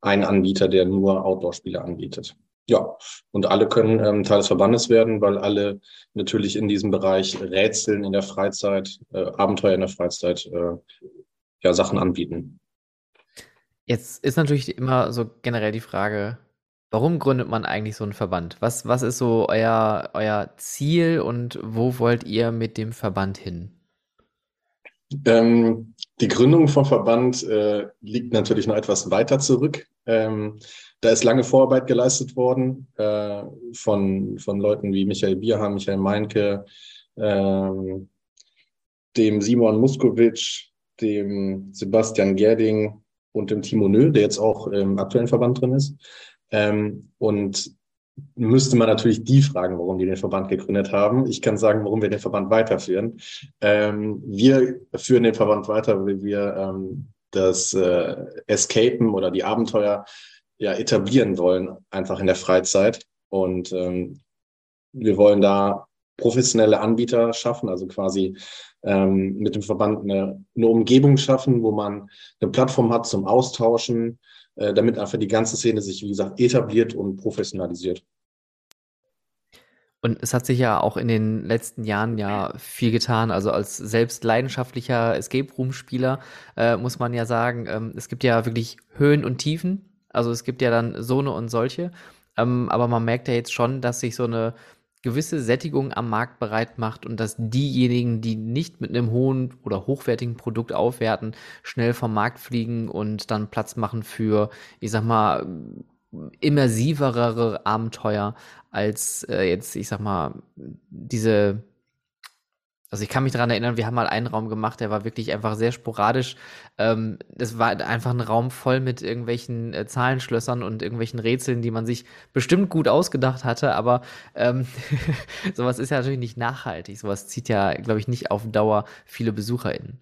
ein Anbieter, der nur Outdoor-Spiele anbietet. Ja, und alle können ähm, Teil des Verbandes werden, weil alle natürlich in diesem Bereich Rätseln in der Freizeit, äh, Abenteuer in der Freizeit, äh, ja, Sachen anbieten. Jetzt ist natürlich immer so generell die Frage, warum gründet man eigentlich so einen Verband? Was, was ist so euer, euer Ziel und wo wollt ihr mit dem Verband hin? Ähm, Die Gründung vom Verband äh, liegt natürlich noch etwas weiter zurück. Ähm, da ist lange Vorarbeit geleistet worden äh, von, von Leuten wie Michael Bierham, Michael Meinke, ähm, dem Simon Muskowitsch, dem Sebastian Gerding und dem Timo Nö, der jetzt auch im aktuellen Verband drin ist. Ähm, und müsste man natürlich die fragen, warum die den Verband gegründet haben. Ich kann sagen, warum wir den Verband weiterführen. Ähm, wir führen den Verband weiter, weil wir ähm, das äh, Escapen oder die Abenteuer ja etablieren wollen, einfach in der Freizeit. Und ähm, wir wollen da professionelle Anbieter schaffen, also quasi ähm, mit dem Verband eine, eine Umgebung schaffen, wo man eine Plattform hat zum Austauschen, äh, damit einfach die ganze Szene sich, wie gesagt, etabliert und professionalisiert. Und es hat sich ja auch in den letzten Jahren ja viel getan. Also als selbst leidenschaftlicher Escape Room Spieler äh, muss man ja sagen, ähm, es gibt ja wirklich Höhen und Tiefen. Also es gibt ja dann so eine und solche. Ähm, aber man merkt ja jetzt schon, dass sich so eine gewisse Sättigung am Markt bereit macht und dass diejenigen, die nicht mit einem hohen oder hochwertigen Produkt aufwerten, schnell vom Markt fliegen und dann Platz machen für, ich sag mal, immersivere Abenteuer als äh, jetzt, ich sag mal, diese also ich kann mich daran erinnern, wir haben mal einen Raum gemacht, der war wirklich einfach sehr sporadisch. Ähm, das war einfach ein Raum voll mit irgendwelchen äh, Zahlenschlössern und irgendwelchen Rätseln, die man sich bestimmt gut ausgedacht hatte, aber ähm, sowas ist ja natürlich nicht nachhaltig. Sowas zieht ja, glaube ich, nicht auf Dauer viele BesucherInnen.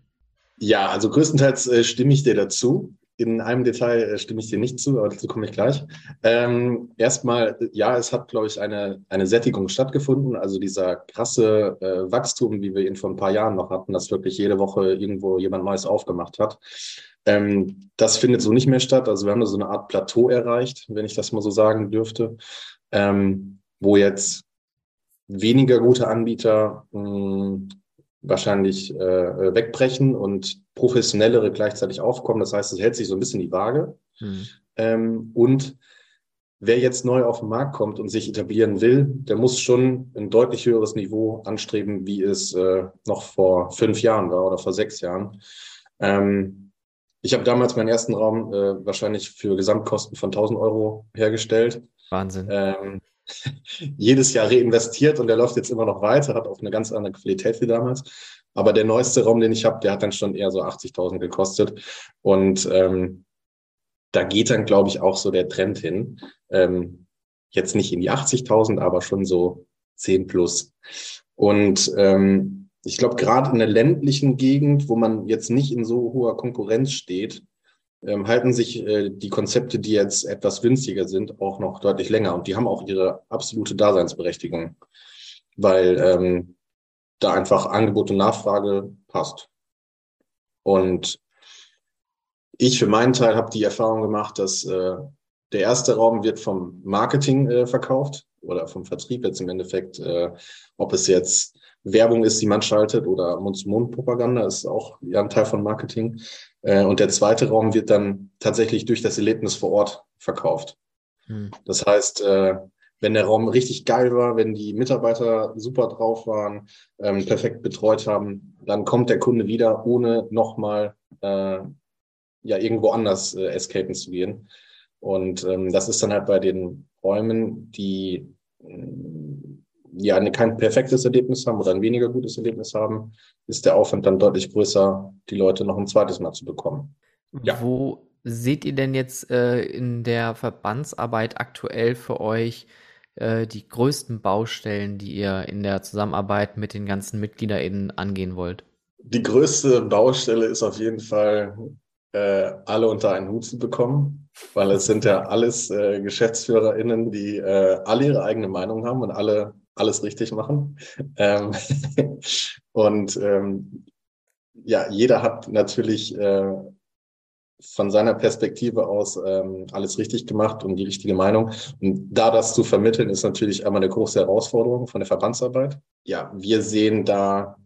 Ja, also größtenteils äh, stimme ich dir dazu. In einem Detail äh, stimme ich dir nicht zu, aber dazu komme ich gleich. Ähm, erstmal, ja, es hat, glaube ich, eine, eine Sättigung stattgefunden. Also dieser krasse äh, Wachstum, wie wir ihn vor ein paar Jahren noch hatten, dass wirklich jede Woche irgendwo jemand Neues aufgemacht hat. Ähm, das findet so nicht mehr statt. Also wir haben da so eine Art Plateau erreicht, wenn ich das mal so sagen dürfte, ähm, wo jetzt weniger gute Anbieter mh, hm, wahrscheinlich äh, wegbrechen und professionellere gleichzeitig aufkommen. Das heißt, es hält sich so ein bisschen die Waage. Mhm. Ähm, und wer jetzt neu auf den Markt kommt und sich etablieren will, der muss schon ein deutlich höheres Niveau anstreben, wie es äh, noch vor fünf Jahren war oder vor sechs Jahren. Ähm, ich habe damals meinen ersten Raum äh, wahrscheinlich für Gesamtkosten von 1000 Euro hergestellt. Wahnsinn. Ähm, jedes Jahr reinvestiert und der läuft jetzt immer noch weiter, hat auch eine ganz andere Qualität wie damals. Aber der neueste Raum, den ich habe, der hat dann schon eher so 80.000 gekostet. Und ähm, da geht dann, glaube ich, auch so der Trend hin. Ähm, jetzt nicht in die 80.000, aber schon so 10 plus. Und ähm, ich glaube, gerade in der ländlichen Gegend, wo man jetzt nicht in so hoher Konkurrenz steht, ähm, halten sich äh, die Konzepte, die jetzt etwas günstiger sind, auch noch deutlich länger. Und die haben auch ihre absolute Daseinsberechtigung, weil ähm, da einfach Angebot und Nachfrage passt. Und ich für meinen Teil habe die Erfahrung gemacht, dass äh, der erste Raum wird vom Marketing äh, verkauft oder vom Vertrieb jetzt im Endeffekt, äh, ob es jetzt Werbung ist, die man schaltet oder Mund-zu-Mund-Propaganda ist auch ja ein Teil von Marketing. Äh, und der zweite Raum wird dann tatsächlich durch das Erlebnis vor Ort verkauft. Hm. Das heißt, äh, wenn der Raum richtig geil war, wenn die Mitarbeiter super drauf waren, ähm, perfekt betreut haben, dann kommt der Kunde wieder, ohne nochmal äh, ja irgendwo anders äh, escapen zu gehen. Und ähm, das ist dann halt bei den Räumen, die ja kein perfektes Erlebnis haben oder ein weniger gutes Erlebnis haben, ist der Aufwand dann deutlich größer, die Leute noch ein zweites Mal zu bekommen. Ja. Wo seht ihr denn jetzt äh, in der Verbandsarbeit aktuell für euch äh, die größten Baustellen, die ihr in der Zusammenarbeit mit den ganzen MitgliederInnen angehen wollt? Die größte Baustelle ist auf jeden Fall, äh, alle unter einen Hut zu bekommen, weil es sind ja alles äh, GeschäftsführerInnen, die äh, alle ihre eigene Meinung haben und alle alles richtig machen. Ähm, und ähm, ja, jeder hat natürlich äh, von seiner Perspektive aus ähm, alles richtig gemacht und die richtige Meinung. Und da das zu vermitteln, ist natürlich einmal eine große Herausforderung von der Verbandsarbeit. Ja, wir sehen da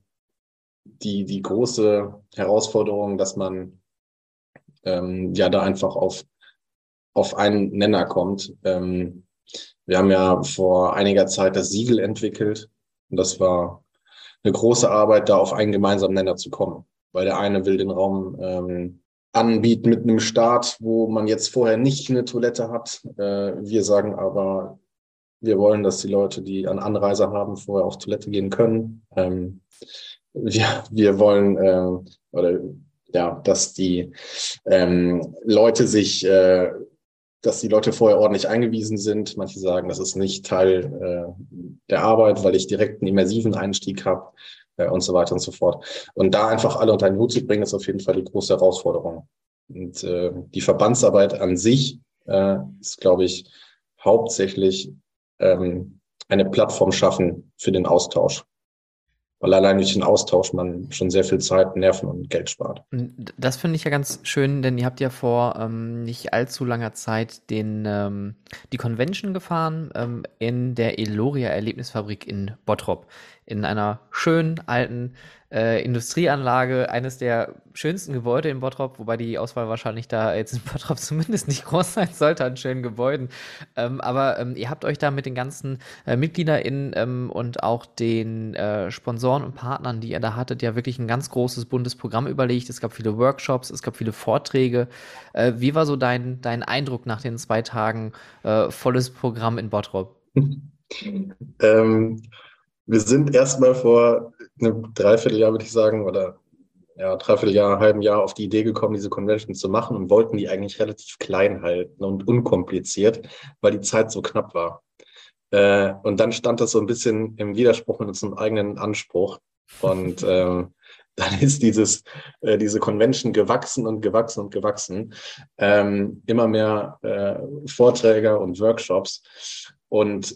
die, die große Herausforderung, dass man ähm, ja da einfach auf, auf einen Nenner kommt. Ähm, wir haben ja vor einiger Zeit das Siegel entwickelt und das war eine große Arbeit, da auf einen gemeinsamen Nenner zu kommen. weil der eine will den Raum ähm, anbieten mit einem Start, wo man jetzt vorher nicht eine Toilette hat. Äh, wir sagen aber, wir wollen, dass die Leute, die an Anreise haben, vorher auf Toilette gehen können. Ähm, wir, wir wollen, äh, oder ja, dass die ähm, Leute sich, äh, dass die Leute vorher ordentlich eingewiesen sind. Manche sagen, das ist nicht Teil äh, der Arbeit, weil ich direkt einen immersiven Einstieg habe äh, und so weiter und so fort. Und da einfach alle unter einen Hut zu bringen, ist auf jeden Fall die große Herausforderung. Und äh, die Verbandsarbeit an sich äh, ist, glaube ich, hauptsächlich ähm, eine Plattform schaffen für den Austausch weil allein durch den Austausch man schon sehr viel Zeit, Nerven und Geld spart. Das finde ich ja ganz schön, denn ihr habt ja vor ähm, nicht allzu langer Zeit den, ähm, die Convention gefahren ähm, in der Eloria Erlebnisfabrik in Bottrop. In einer schönen alten äh, Industrieanlage, eines der schönsten Gebäude in Bottrop, wobei die Auswahl wahrscheinlich da jetzt in Bottrop zumindest nicht groß sein sollte an schönen Gebäuden. Ähm, aber ähm, ihr habt euch da mit den ganzen äh, MitgliederInnen ähm, und auch den äh, Sponsoren und Partnern, die ihr da hattet, ja wirklich ein ganz großes buntes Programm überlegt. Es gab viele Workshops, es gab viele Vorträge. Äh, wie war so dein, dein Eindruck nach den zwei Tagen äh, volles Programm in Bottrop? ähm, wir sind erstmal vor einem Dreivierteljahr, würde ich sagen, oder ja, Dreivierteljahr, halben Jahr auf die Idee gekommen, diese Convention zu machen und wollten die eigentlich relativ klein halten und unkompliziert, weil die Zeit so knapp war. Äh, und dann stand das so ein bisschen im Widerspruch mit unserem eigenen Anspruch. Und ähm, dann ist dieses, äh, diese Convention gewachsen und gewachsen und gewachsen. Ähm, immer mehr äh, Vorträge und Workshops. Und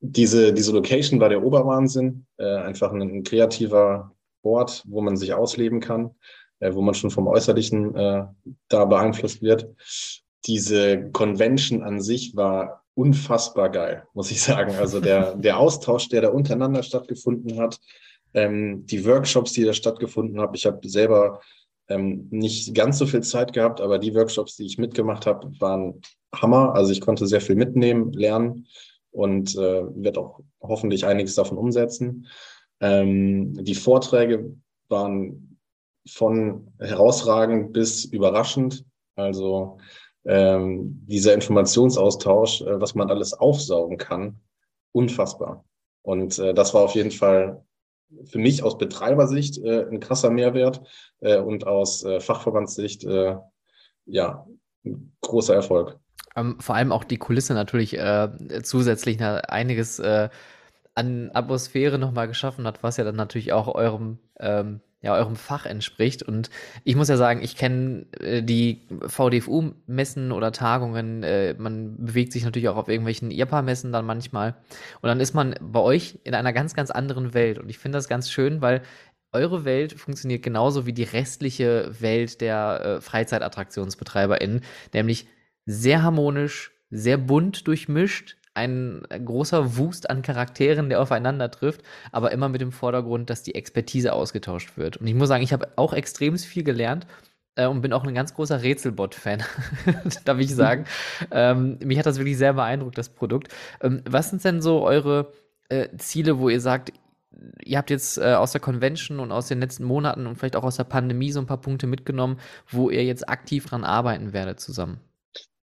diese, diese Location war der Oberwahnsinn. Äh, einfach ein, ein, kreativer Ort, wo man sich ausleben kann, äh, wo man schon vom Äußerlichen äh, da beeinflusst wird. Diese Convention an sich war unfassbar geil, muss ich sagen. Also der, der Austausch, der da untereinander stattgefunden hat, ähm, die Workshops, die da stattgefunden haben. Ich habe selber ähm, nicht ganz so viel Zeit gehabt, aber die Workshops, die ich mitgemacht habe, waren Hammer. Also ich konnte sehr viel mitnehmen, lernen und äh, wird auch hoffentlich einiges davon umsetzen. Ähm, die Vorträge waren von herausragend bis überraschend. Also ähm, dieser Informationsaustausch, äh, was man alles aufsaugen kann, unfassbar. Und äh, das war auf jeden Fall für mich aus Betreibersicht äh, ein krasser Mehrwert äh, und aus äh, Fachverbandssicht äh, ja ein großer Erfolg. Ähm, vor allem auch die Kulisse natürlich äh, zusätzlich einiges äh, an Atmosphäre nochmal geschaffen hat, was ja dann natürlich auch eurem, ähm, ja, eurem Fach entspricht. Und ich muss ja sagen, ich kenne äh, die VDFU-Messen oder Tagungen, äh, man bewegt sich natürlich auch auf irgendwelchen IRPA-Messen dann manchmal. Und dann ist man bei euch in einer ganz, ganz anderen Welt. Und ich finde das ganz schön, weil eure Welt funktioniert genauso wie die restliche Welt der äh, FreizeitattraktionsbetreiberInnen, nämlich sehr harmonisch, sehr bunt durchmischt, ein großer Wust an Charakteren, der aufeinander trifft, aber immer mit dem Vordergrund, dass die Expertise ausgetauscht wird. Und ich muss sagen, ich habe auch extrem viel gelernt äh, und bin auch ein ganz großer Rätselbot-Fan, darf ich sagen. ähm, mich hat das wirklich sehr beeindruckt, das Produkt. Ähm, was sind denn so eure äh, Ziele, wo ihr sagt, ihr habt jetzt äh, aus der Convention und aus den letzten Monaten und vielleicht auch aus der Pandemie so ein paar Punkte mitgenommen, wo ihr jetzt aktiv dran arbeiten werdet zusammen?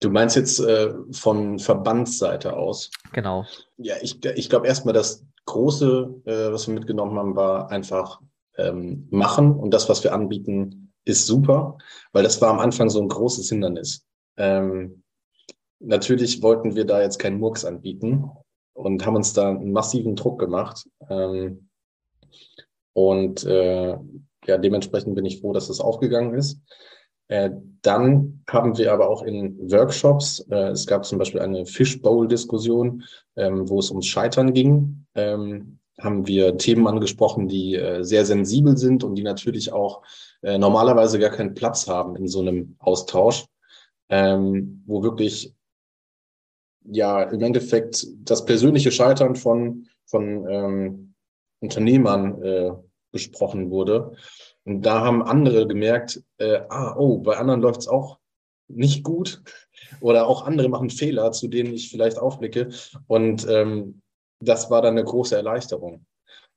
Du meinst jetzt äh, von Verbandsseite aus? Genau. Ja, ich, ich glaube erstmal, das Große, äh, was wir mitgenommen haben, war einfach ähm, machen und das, was wir anbieten, ist super, weil das war am Anfang so ein großes Hindernis. Ähm, natürlich wollten wir da jetzt keinen Murks anbieten und haben uns da einen massiven Druck gemacht. Ähm, und äh, ja, dementsprechend bin ich froh, dass das aufgegangen ist. Äh, dann haben wir aber auch in Workshops, äh, es gab zum Beispiel eine Fishbowl-Diskussion, ähm, wo es ums Scheitern ging, ähm, haben wir Themen angesprochen, die äh, sehr sensibel sind und die natürlich auch normalerweise gar keinen Platz haben in so einem Austausch, ähm, wo wirklich ja im Endeffekt das persönliche Scheitern von, von ähm, Unternehmern äh, besprochen wurde. Und da haben andere gemerkt, äh, ah, oh, bei anderen läuft es auch nicht gut oder auch andere machen Fehler, zu denen ich vielleicht aufblicke. Und ähm, das war dann eine große Erleichterung.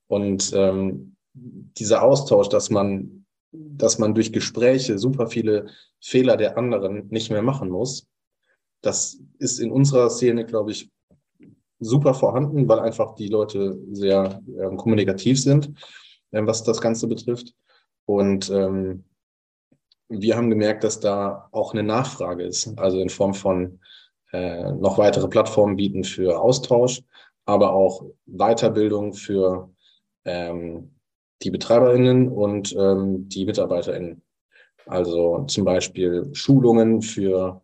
Und ähm, dieser Austausch, dass man, dass man durch Gespräche super viele Fehler der anderen nicht mehr machen muss, das ist in unserer Szene, glaube ich, super vorhanden, weil einfach die Leute sehr ähm, kommunikativ sind, ähm, was das Ganze betrifft. Und ähm, wir haben gemerkt, dass da auch eine Nachfrage ist, also in Form von äh, noch weitere Plattformen bieten für Austausch, aber auch Weiterbildung für ähm, die BetreiberInnen und ähm, die MitarbeiterInnen. Also zum Beispiel Schulungen für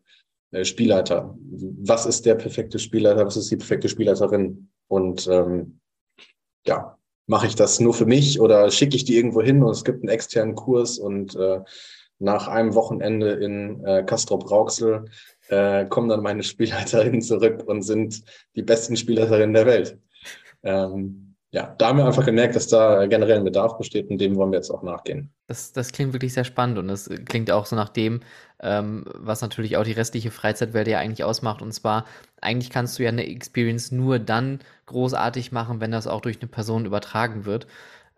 äh, Spielleiter. Was ist der perfekte Spielleiter? Was ist die perfekte Spielleiterin? Und ähm, ja, mache ich das nur für mich oder schicke ich die irgendwo hin und es gibt einen externen Kurs und äh, nach einem Wochenende in äh, Castrop-Rauxel äh, kommen dann meine Spielleiterinnen zurück und sind die besten Spielleiterinnen der Welt. Ähm, ja, da haben wir einfach gemerkt, dass da generell ein Bedarf besteht und dem wollen wir jetzt auch nachgehen. Das, das klingt wirklich sehr spannend und das klingt auch so nach dem, ähm, was natürlich auch die restliche Freizeitwelt ja eigentlich ausmacht. Und zwar, eigentlich kannst du ja eine Experience nur dann großartig machen, wenn das auch durch eine Person übertragen wird,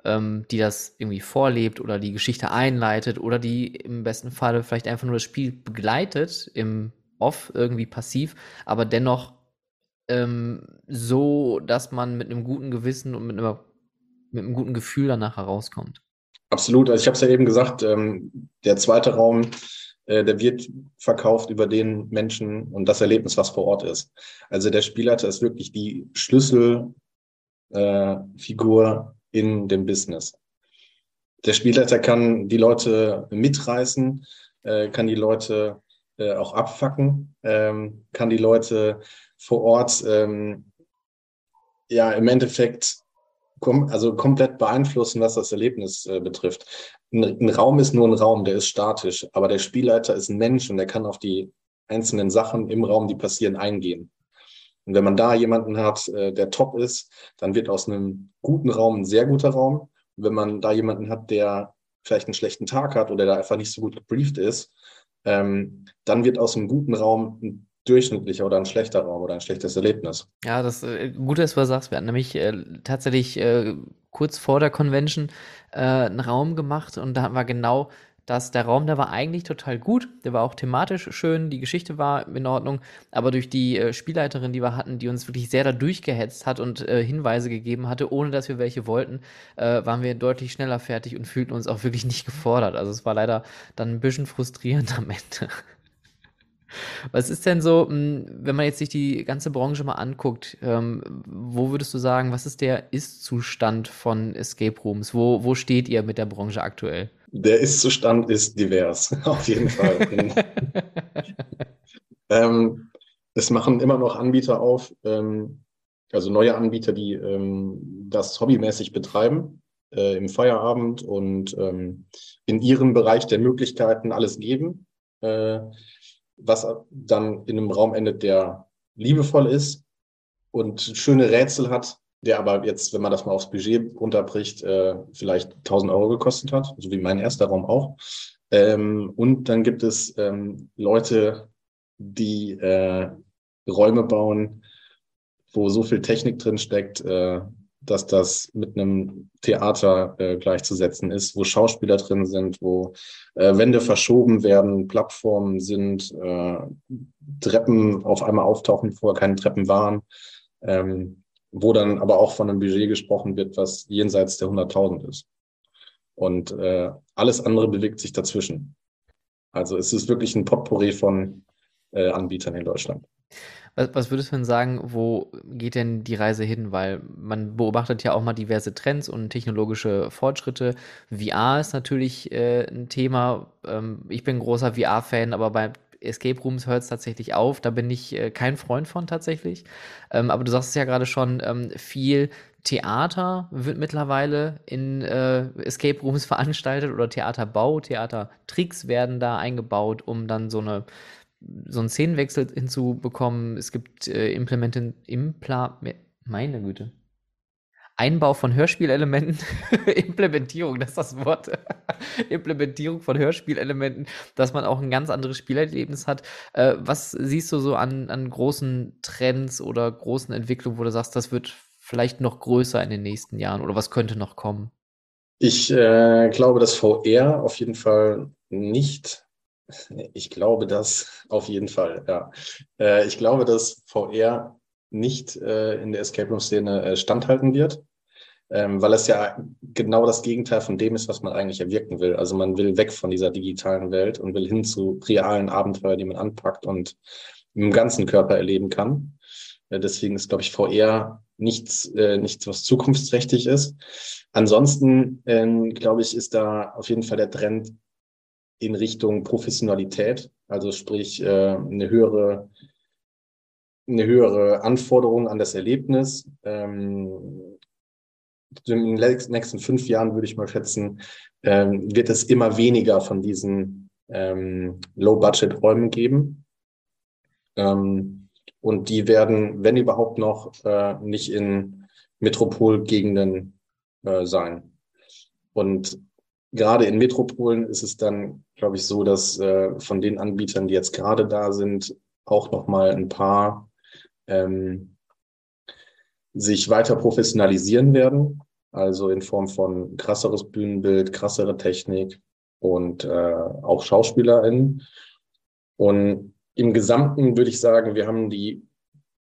ähm, die das irgendwie vorlebt oder die Geschichte einleitet oder die im besten Falle vielleicht einfach nur das Spiel begleitet, im Off irgendwie passiv, aber dennoch ähm, so, dass man mit einem guten Gewissen und mit, einer, mit einem guten Gefühl danach herauskommt. Absolut. Also ich habe es ja eben gesagt, ähm, der zweite Raum, äh, der wird verkauft über den Menschen und das Erlebnis, was vor Ort ist. Also der Spielleiter ist wirklich die Schlüsselfigur äh, in dem Business. Der Spielleiter kann die Leute mitreißen, äh, kann die Leute äh, auch abfacken, ähm, kann die Leute vor Ort ähm, ja im Endeffekt kom also komplett beeinflussen, was das Erlebnis äh, betrifft. Ein, ein, Raum ist nur ein Raum, der ist statisch, aber der Spielleiter ist ein Mensch und der kann auf die einzelnen Sachen im Raum, die passieren, eingehen. Und wenn man da jemanden hat, äh, der top ist, dann wird aus einem guten Raum ein sehr guter Raum. Und wenn man da jemanden hat, der vielleicht einen schlechten Tag hat oder der einfach nicht so gut gebrieft ist, ähm, dann wird aus einem guten Raum ein durchschnittlicher oder ein schlechter Raum oder ein schlechtes Erlebnis. Ja, das äh, Gute ist, was du sagst. Wir hatten nämlich äh, tatsächlich äh, kurz vor der Convention äh, einen Raum gemacht und da war genau das, der Raum, der war eigentlich total gut, der war auch thematisch schön, die Geschichte war in Ordnung, aber durch die äh, Spielleiterin, die wir hatten, die uns wirklich sehr da durchgehetzt hat und äh, Hinweise gegeben hatte, ohne dass wir welche wollten, äh, waren wir deutlich schneller fertig und fühlten uns auch wirklich nicht gefordert. Also es war leider dann ein bisschen frustrierend am Ende. Was ist denn so, hm, wenn man jetzt sich die ganze Branche mal anguckt, ähm, wo würdest du sagen, was ist der Ist-Zustand von Escape Rooms? Wo, wo steht ihr mit der Branche aktuell? Der Ist-Zustand ist divers, auf jeden Fall. ähm, es machen immer noch Anbieter auf, ähm, also neue Anbieter, die ähm, das hobbymäßig betreiben äh, im Feierabend und ähm, in ihrem Bereich der Möglichkeiten alles geben. Äh, was dann in einem Raum endet, der liebevoll ist und schöne Rätsel hat, der aber jetzt, wenn man das mal aufs Budget runterbricht, äh, vielleicht 1000 Euro gekostet hat, so wie mein erster Raum auch. Ähm, und dann gibt es ähm, Leute, die äh, Räume bauen, wo so viel Technik drin steckt, äh, dass das mit einem Theater äh, gleichzusetzen ist, wo Schauspieler drin sind, wo äh, Wände verschoben werden, Plattformen sind, äh, Treppen auf einmal auftauchen, wo vorher keine Treppen waren, ähm, wo dann aber auch von einem Budget gesprochen wird, was jenseits der 100.000 ist. Und äh, alles andere bewegt sich dazwischen. Also es ist wirklich ein Potpourri von äh, Anbietern in Deutschland. Was, würdest du denn sagen, wo geht denn die Reise hin? Weil man beobachtet ja auch mal diverse Trends und technologische Fortschritte. VR ist natürlich äh, ein Thema. Ähm, ich bin großer VR-Fan, aber bei Escape Rooms hört es tatsächlich auf. Da bin ich äh, kein Freund von tatsächlich. Ähm, aber du sagst es ja gerade schon, ähm, viel Theater wird mittlerweile in äh, Escape Rooms veranstaltet oder Theaterbau, Theatertricks werden da eingebaut, um dann so eine so einen Szenenwechsel hinzubekommen. Es gibt äh, Implementen, Impla, meine Güte. Einbau von Hörspielelementen, Implementierung, das ist das Wort. Implementierung von Hörspielelementen, dass man auch ein ganz anderes Spielerlebnis hat. Äh, was siehst du so an, an großen Trends oder großen Entwicklungen, wo du sagst, das wird vielleicht noch größer in den nächsten Jahren oder was könnte noch kommen? Ich äh, glaube, dass VR auf jeden Fall nicht. Ich glaube das auf jeden Fall, ja. Äh, ich glaube, dass VR nicht äh, in der Escape Room-Szene äh, standhalten wird, ähm, weil es ja genau das Gegenteil von dem ist, was man eigentlich erwirken will. Also man will weg von dieser digitalen Welt und will hin zu realen Abenteuern, die man anpackt und im ganzen Körper erleben kann. Deswegen ist, glaube ich, VR nichts, nichts, was zukunftsträchtig ist. Ansonsten, äh, glaube ich, ist da auf jeden Fall der Trend in Richtung Professionalität, also sprich äh, eine höhere eine höhere Anforderung an das Erlebnis. Ähm, in den nächsten fünf Jahren würde ich mal schätzen, ähm, wird es immer weniger von diesen ähm, Low-Budget-Räumen geben. Und die werden, wenn überhaupt noch, äh, nicht in Metropolgegenden äh, sein. Und gerade in Metropolen ist es dann, glaube ich, so, dass äh, von den Anbietern, die jetzt gerade da sind, auch noch mal ein paar ähm, sich weiter professionalisieren werden, also in Form von krasseres Bühnenbild, krassere Technik und äh, auch SchauspielerInnen. Und im Gesamten würde ich sagen, wir haben die,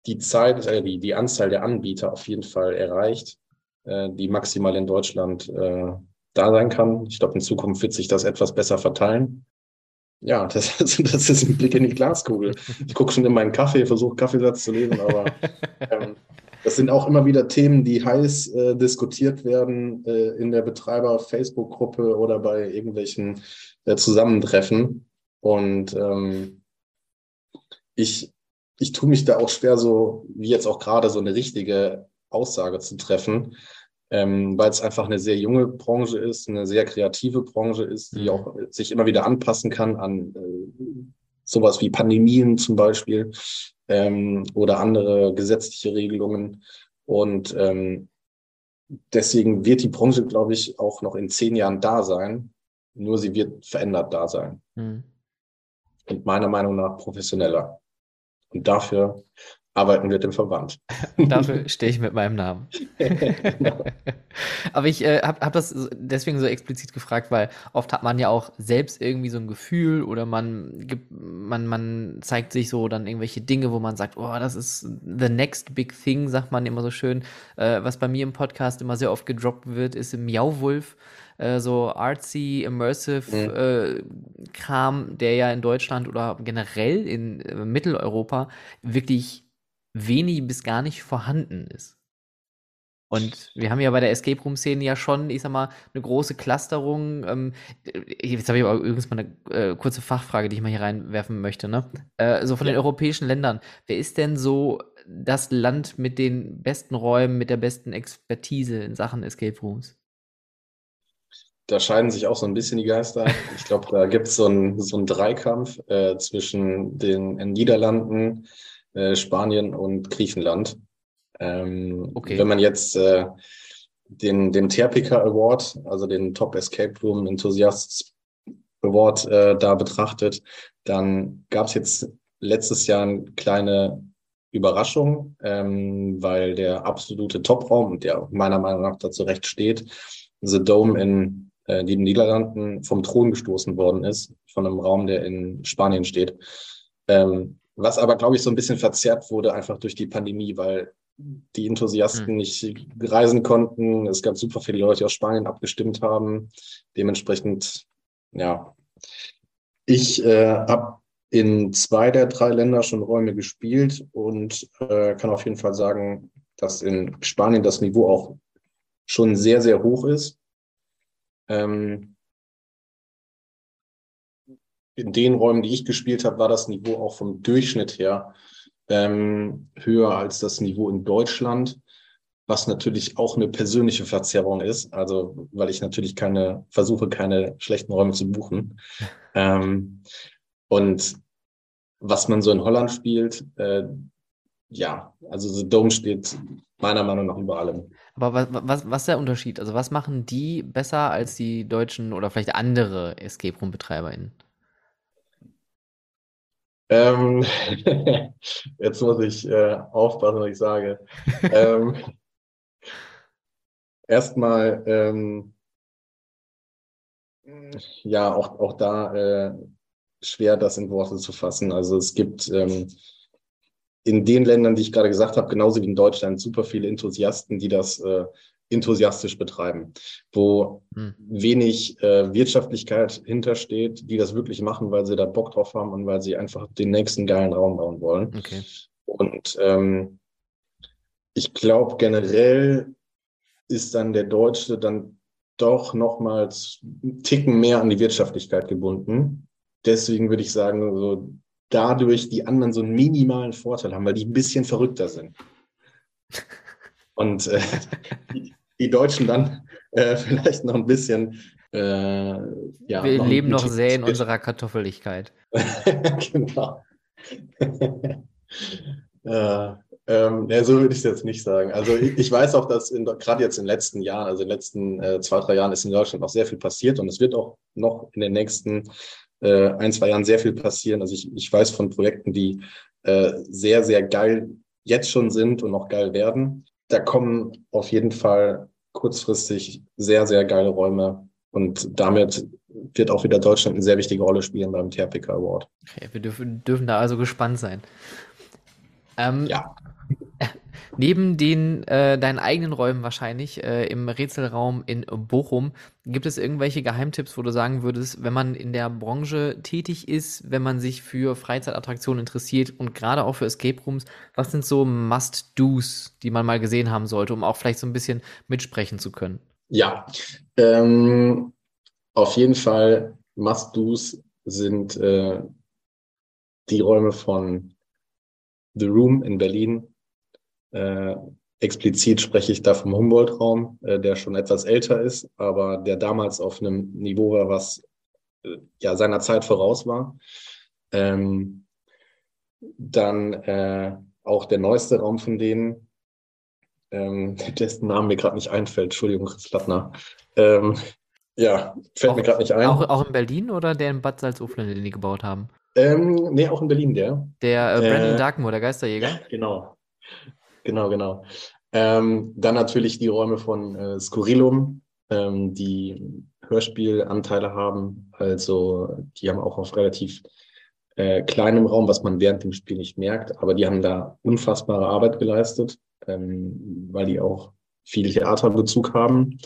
die Zeit, äh, die, die Anzahl der Anbieter auf jeden Fall erreicht, äh, die maximal in Deutschland äh, da sein kann. Ich glaube, in Zukunft wird sich das etwas besser verteilen. Ja, das, das ist ein Blick in die Glaskugel. Ich gucke schon in meinen Kaffee, versuche Kaffeesatz zu lesen, aber ähm, das sind auch immer wieder Themen, die heiß äh, diskutiert werden äh, in der Betreiber-Facebook-Gruppe oder bei irgendwelchen äh, Zusammentreffen. Und ähm, ich, ich tue mich da auch schwer, so wie jetzt auch gerade so eine richtige Aussage zu treffen, ähm, weil es einfach eine sehr junge Branche ist, eine sehr kreative Branche ist, die mhm. auch sich immer wieder anpassen kann an äh, sowas wie Pandemien zum Beispiel ähm, oder andere gesetzliche Regelungen. Und ähm, deswegen wird die Branche, glaube ich, auch noch in zehn Jahren da sein. Nur sie wird verändert da sein. Mhm. Und meiner Meinung nach professioneller. Und dafür arbeiten wir dem Verband. Dafür stehe ich mit meinem Namen. genau. Aber ich äh, habe hab das deswegen so explizit gefragt, weil oft hat man ja auch selbst irgendwie so ein Gefühl oder man gibt, man, man zeigt sich so dann irgendwelche Dinge, wo man sagt, oh, das ist the next big thing, sagt man immer so schön. Äh, was bei mir im Podcast immer sehr oft gedroppt wird, ist im Miauwolf äh, so artsy, immersive mhm. äh, Kram, der ja in Deutschland oder generell in äh, Mitteleuropa wirklich wenig bis gar nicht vorhanden ist. Und wir haben ja bei der Escape Room-Szene ja schon, ich sag mal, eine große Clusterung. Ähm, jetzt habe ich aber übrigens mal eine äh, kurze Fachfrage, die ich mal hier reinwerfen möchte. Ne? Äh, so von ja. den europäischen Ländern. Wer ist denn so das Land mit den besten Räumen, mit der besten Expertise in Sachen Escape Rooms? Da scheiden sich auch so ein bisschen die Geister. Ich glaube, da gibt es so einen so Dreikampf äh, zwischen den Niederlanden, äh, Spanien und Griechenland. Ähm, okay. Wenn man jetzt äh, den, den Terpica Award, also den Top Escape Room Enthusiasts Award äh, da betrachtet, dann gab es jetzt letztes Jahr eine kleine Überraschung, ähm, weil der absolute Topraum, der meiner Meinung nach dazu recht steht, The Dome in äh, den Niederlanden vom Thron gestoßen worden ist, von einem Raum, der in Spanien steht. Ähm, was aber, glaube ich, so ein bisschen verzerrt wurde, einfach durch die Pandemie, weil die Enthusiasten mhm. nicht reisen konnten. Es gab super viele Leute, die aus Spanien abgestimmt haben. Dementsprechend, ja. Ich äh, habe in zwei der drei Länder schon Räume gespielt und äh, kann auf jeden Fall sagen, dass in Spanien das Niveau auch schon sehr, sehr hoch ist. Ähm, in den Räumen, die ich gespielt habe, war das Niveau auch vom Durchschnitt her ähm, höher als das Niveau in Deutschland, was natürlich auch eine persönliche Verzerrung ist. Also, weil ich natürlich keine, versuche, keine schlechten Räume zu buchen. Ähm, und was man so in Holland spielt, äh, ja, also The Dome steht meiner Meinung nach über allem. Aber was, was, was ist der Unterschied? Also was machen die besser als die deutschen oder vielleicht andere Escape Room BetreiberInnen? Ähm, jetzt muss ich äh, aufpassen, was ich sage. ähm, Erstmal, ähm, Ja, auch, auch da äh, schwer, das in Worte zu fassen. Also es gibt ähm, in den Ländern, die ich gerade gesagt habe, genauso wie in Deutschland, super viele Enthusiasten, die das äh, enthusiastisch betreiben, wo hm. wenig äh, Wirtschaftlichkeit hintersteht, die das wirklich machen, weil sie da Bock drauf haben und weil sie einfach den nächsten geilen Raum bauen wollen. Okay. Und ähm, ich glaube, generell ist dann der Deutsche dann doch nochmals einen Ticken mehr an die Wirtschaftlichkeit gebunden. Deswegen würde ich sagen, so dadurch die anderen so einen minimalen Vorteil haben, weil die ein bisschen verrückter sind. Und äh, die, die, Deutschen dann äh, vielleicht noch ein bisschen. Äh, ja, Wir noch leben noch sehr in unserer Kartoffeligkeit. genau. äh, ähm, ja, so würde ich es jetzt nicht sagen. Also ich, ich weiß auch, dass gerade jetzt in den letzten Jahren, also in den letzten äh, zwei, drei Jahren ist in Deutschland auch sehr viel passiert und es wird auch noch in den nächsten äh, ein, zwei Jahren sehr viel passieren. Also ich, ich weiß von Projekten, die äh, sehr, sehr geil jetzt schon sind und noch geil werden. Da kommen auf jeden Fall kurzfristig sehr, sehr geile Räume und damit wird auch wieder Deutschland eine sehr wichtige Rolle spielen beim TRPK Award. Okay, wir dürfen, dürfen da also gespannt sein. Ähm, ja. Neben den äh, deinen eigenen Räumen wahrscheinlich äh, im Rätselraum in Bochum, gibt es irgendwelche Geheimtipps, wo du sagen würdest, wenn man in der Branche tätig ist, wenn man sich für Freizeitattraktionen interessiert und gerade auch für Escape Rooms, was sind so Must-Dos, die man mal gesehen haben sollte, um auch vielleicht so ein bisschen mitsprechen zu können? Ja, ähm, auf jeden Fall Must-Dos sind äh, die Räume von The Room in Berlin, äh, explizit spreche ich da vom Humboldt-Raum, äh, der schon etwas älter ist, aber der damals auf einem Niveau war, was äh, ja seiner Zeit voraus war. Ähm, dann äh, auch der neueste Raum von denen, ähm, dessen Namen mir gerade nicht einfällt. Entschuldigung, Chris Lattner. Ähm, ja, fällt auch, mir gerade nicht ein. Auch, auch in Berlin oder der in Bad Salzuflen, den die gebaut haben? Ähm, nee, auch in Berlin, der. Der äh, Brandon äh, Darkmoor, der Geisterjäger. Genau. Genau, genau. Ähm, dann natürlich die Räume von äh, Scurilum, ähm, die Hörspielanteile haben. Also die haben auch auf relativ äh, kleinem Raum, was man während dem Spiel nicht merkt, aber die haben da unfassbare Arbeit geleistet, ähm, weil die auch viel Theaterbezug haben.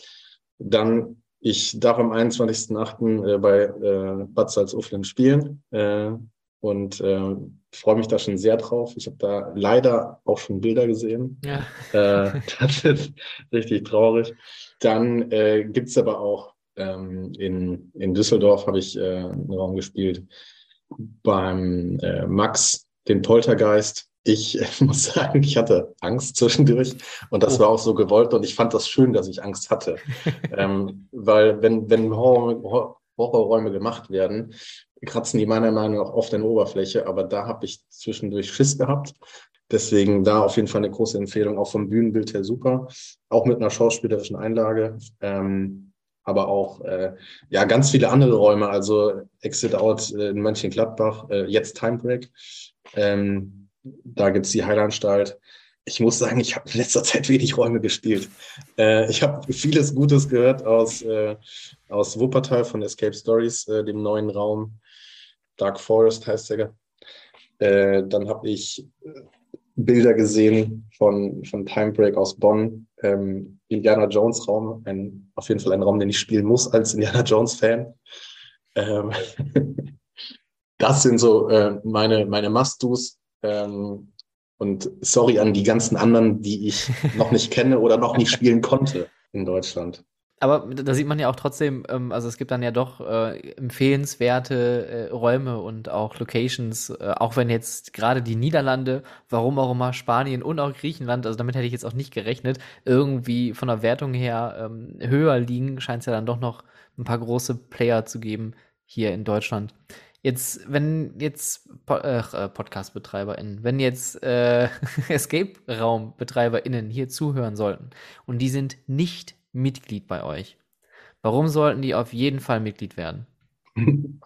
Dann, ich darf am 21.08. Äh, bei äh, Bad Salzuflen spielen. Äh, und äh, freue mich da schon sehr drauf. Ich habe da leider auch schon Bilder gesehen. Ja. Äh, das ist richtig traurig. Dann äh, gibt es aber auch ähm, in, in Düsseldorf habe ich äh, einen Raum gespielt beim äh, Max, den Poltergeist. Ich muss sagen, ich hatte Angst zwischendurch und das oh. war auch so gewollt und ich fand das schön, dass ich Angst hatte. ähm, weil wenn, wenn Horror, Horrorräume gemacht werden, kratzen die meiner Meinung nach oft an der Oberfläche, aber da habe ich zwischendurch Schiss gehabt. Deswegen da auf jeden Fall eine große Empfehlung, auch vom Bühnenbild her super, auch mit einer schauspielerischen Einlage, ähm, aber auch äh, ja ganz viele andere Räume, also Exit Out in Mönchengladbach, äh, jetzt Time Break, ähm, da gibt's die Heilanstalt. Ich muss sagen, ich habe in letzter Zeit wenig Räume gespielt. Äh, ich habe vieles Gutes gehört aus, äh, aus Wuppertal von Escape Stories, äh, dem neuen Raum. Dark Forest heißt der. Äh, dann habe ich äh, Bilder gesehen von, von Time Break aus Bonn, ähm, Indiana Jones Raum, ein, auf jeden Fall ein Raum, den ich spielen muss als Indiana Jones Fan. Ähm, das sind so äh, meine, meine Must-Dos. Ähm, und sorry an die ganzen anderen, die ich noch nicht kenne oder noch nicht spielen konnte in Deutschland. Aber da sieht man ja auch trotzdem, ähm, also es gibt dann ja doch äh, empfehlenswerte äh, Räume und auch Locations, äh, auch wenn jetzt gerade die Niederlande, warum auch immer Spanien und auch Griechenland, also damit hätte ich jetzt auch nicht gerechnet, irgendwie von der Wertung her ähm, höher liegen, scheint es ja dann doch noch ein paar große Player zu geben hier in Deutschland. Jetzt, wenn jetzt äh, Podcast-BetreiberInnen, wenn jetzt äh, Escape-Raum-BetreiberInnen hier zuhören sollten und die sind nicht Mitglied bei euch. Warum sollten die auf jeden Fall Mitglied werden?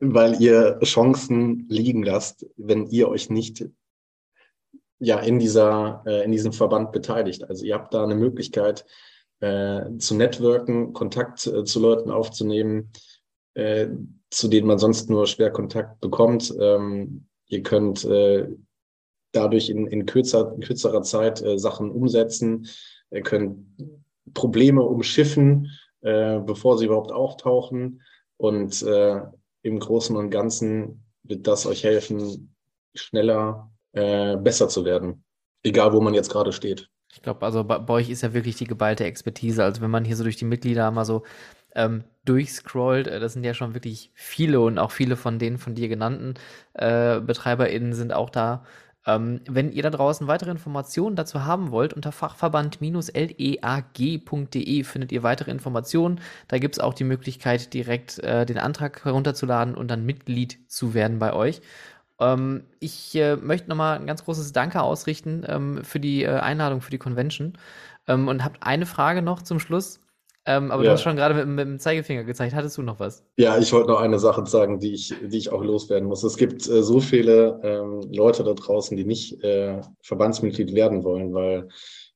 Weil ihr Chancen liegen lasst, wenn ihr euch nicht ja, in, dieser, äh, in diesem Verband beteiligt. Also ihr habt da eine Möglichkeit, äh, zu networken, Kontakt äh, zu Leuten aufzunehmen, äh, zu denen man sonst nur schwer Kontakt bekommt. Ähm, ihr könnt äh, dadurch in, in, kürzer, in kürzerer Zeit äh, Sachen umsetzen. Ihr könnt Probleme umschiffen, äh, bevor sie überhaupt auftauchen. Und äh, im Großen und Ganzen wird das euch helfen, schneller, äh, besser zu werden. Egal, wo man jetzt gerade steht. Ich glaube, also bei, bei, euch ist ja wirklich die geballte Expertise. Also wenn man hier so durch die Mitglieder mal so ähm, durchscrollt, äh, das sind ja schon wirklich viele und auch viele von den von dir genannten äh, BetreiberInnen sind auch da. Ähm, wenn ihr da draußen weitere Informationen dazu haben wollt, unter fachverband-leag.de findet ihr weitere Informationen. Da gibt es auch die Möglichkeit, direkt äh, den Antrag herunterzuladen und dann Mitglied zu werden bei euch. Ähm, ich äh, möchte nochmal ein ganz großes Danke ausrichten ähm, für die äh, Einladung für die Convention ähm, und habe eine Frage noch zum Schluss. Ähm, aber ja. du hast schon gerade mit, mit, dem Zeigefinger gezeigt. Hattest du noch was? Ja, ich wollte noch eine Sache sagen, die ich, die ich auch loswerden muss. Es gibt äh, so viele ähm, Leute da draußen, die nicht äh, Verbandsmitglied werden wollen, weil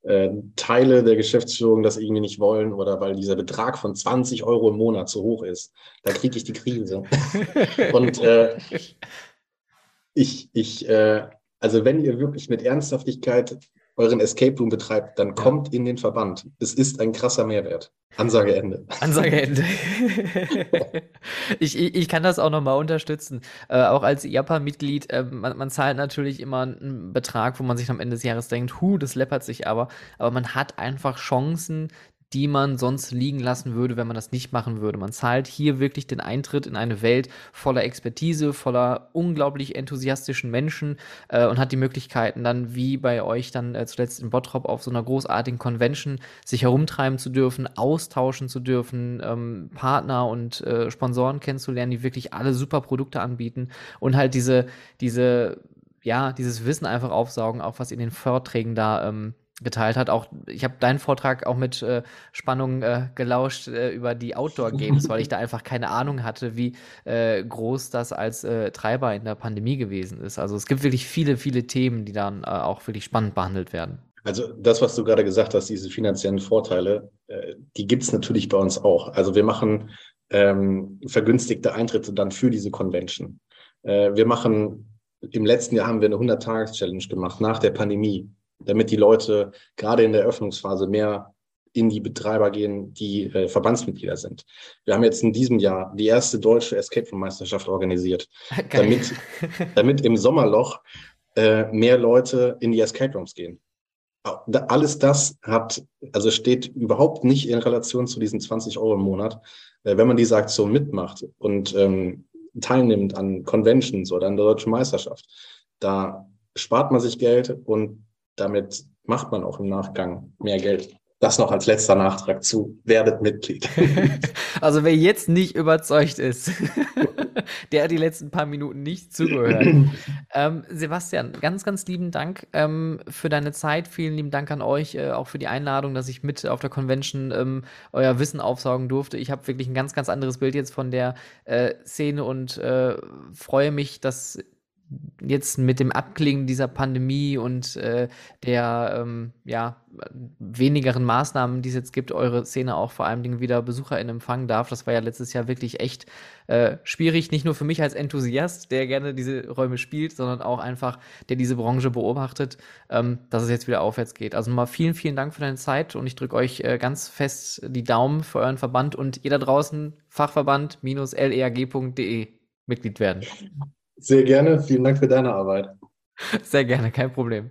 äh, Teile der Geschäftsführung das irgendwie nicht wollen oder weil dieser Betrag von 20 Euro im Monat zu hoch ist. Da kriege ich die Krise. Und äh, ich, ich äh, also wenn ihr wirklich mit Ernsthaftigkeit euren Escape Room betreibt, dann kommt in den Verband. Es ist ein krasser Mehrwert. Ansage Ende. Ansage Ende. ich, ich, ich, kann das auch nochmal unterstützen. Äh, auch als Japan-Mitglied, äh, man, man, zahlt natürlich immer einen Betrag, wo man sich am Ende des Jahres denkt, hu, das läppert sich aber. Aber man hat einfach Chancen, die man sonst liegen lassen würde, wenn man das nicht machen würde. Man zahlt hier wirklich den Eintritt in eine Welt voller Expertise, voller unglaublich enthusiastischen Menschen äh, und hat die Möglichkeiten dann, wie bei euch dann äh, zuletzt in Bottrop auf so einer großartigen Convention, sich herumtreiben zu dürfen, austauschen zu dürfen, ähm, Partner und äh, Sponsoren kennenzulernen, die wirklich alle super Produkte anbieten und halt diese, diese, ja, dieses Wissen einfach aufsaugen, auch was in den Vorträgen da ähm, geteilt hat. Auch ich habe deinen Vortrag auch mit äh, Spannung äh, gelauscht äh, über die Outdoor Games, weil ich da einfach keine Ahnung hatte, wie äh, groß das als äh, Treiber in der Pandemie gewesen ist. Also es gibt wirklich viele, viele Themen, die dann äh, auch wirklich spannend behandelt werden. Also das, was du gerade gesagt hast, diese finanziellen Vorteile, die gibt es natürlich bei uns auch. Also wir machen ähm, vergünstigte Eintritte dann für diese Convention. wir machen im letzten Jahr haben wir eine 100-Tages-Challenge gemacht nach der Pandemie damit die Leute gerade in der Öffnungsphase mehr in die Betreiber gehen, die äh, Verbandsmitglieder sind. Wir haben jetzt in diesem Jahr die erste deutsche Escape Room Meisterschaft organisiert, damit, damit im Sommerloch äh, mehr Leute in die Escape Rooms gehen. Alles das hat, also steht überhaupt nicht in Relation zu diesen 20 Euro im Monat. Äh, wenn man diese Aktion mitmacht und ähm, teilnimmt an Conventions oder an der deutschen Meisterschaft, da spart man sich Geld und damit macht man auch im Nachgang mehr Geld. Das noch als letzter Nachtrag zu, werdet Mitglied. Also wer jetzt nicht überzeugt ist, der hat die letzten paar Minuten nicht zugehört. ähm, Sebastian, ganz, ganz lieben Dank ähm, für deine Zeit. Vielen lieben Dank an euch, äh, auch für die Einladung, dass ich mit auf der Convention ähm, euer Wissen aufsaugen durfte. Ich habe wirklich ein ganz, ganz anderes Bild jetzt von der äh, Szene und äh, freue mich, dass jetzt mit dem Abklingen dieser Pandemie und äh, der ähm, ja, wenigeren Maßnahmen, die es jetzt gibt, eure Szene auch vor allen Dingen wieder BesucherInnen empfangen darf. Das war ja letztes Jahr wirklich echt äh, schwierig, nicht nur für mich als Enthusiast, der gerne diese Räume spielt, sondern auch einfach, der diese Branche beobachtet, ähm, dass es jetzt wieder aufwärts geht. Also mal vielen, vielen Dank für deine Zeit und ich drücke euch äh, ganz fest die Daumen für euren Verband und ihr da draußen Fachverband-lerg.de Mitglied werden. Sehr gerne. Vielen Dank für deine Arbeit. Sehr gerne, kein Problem.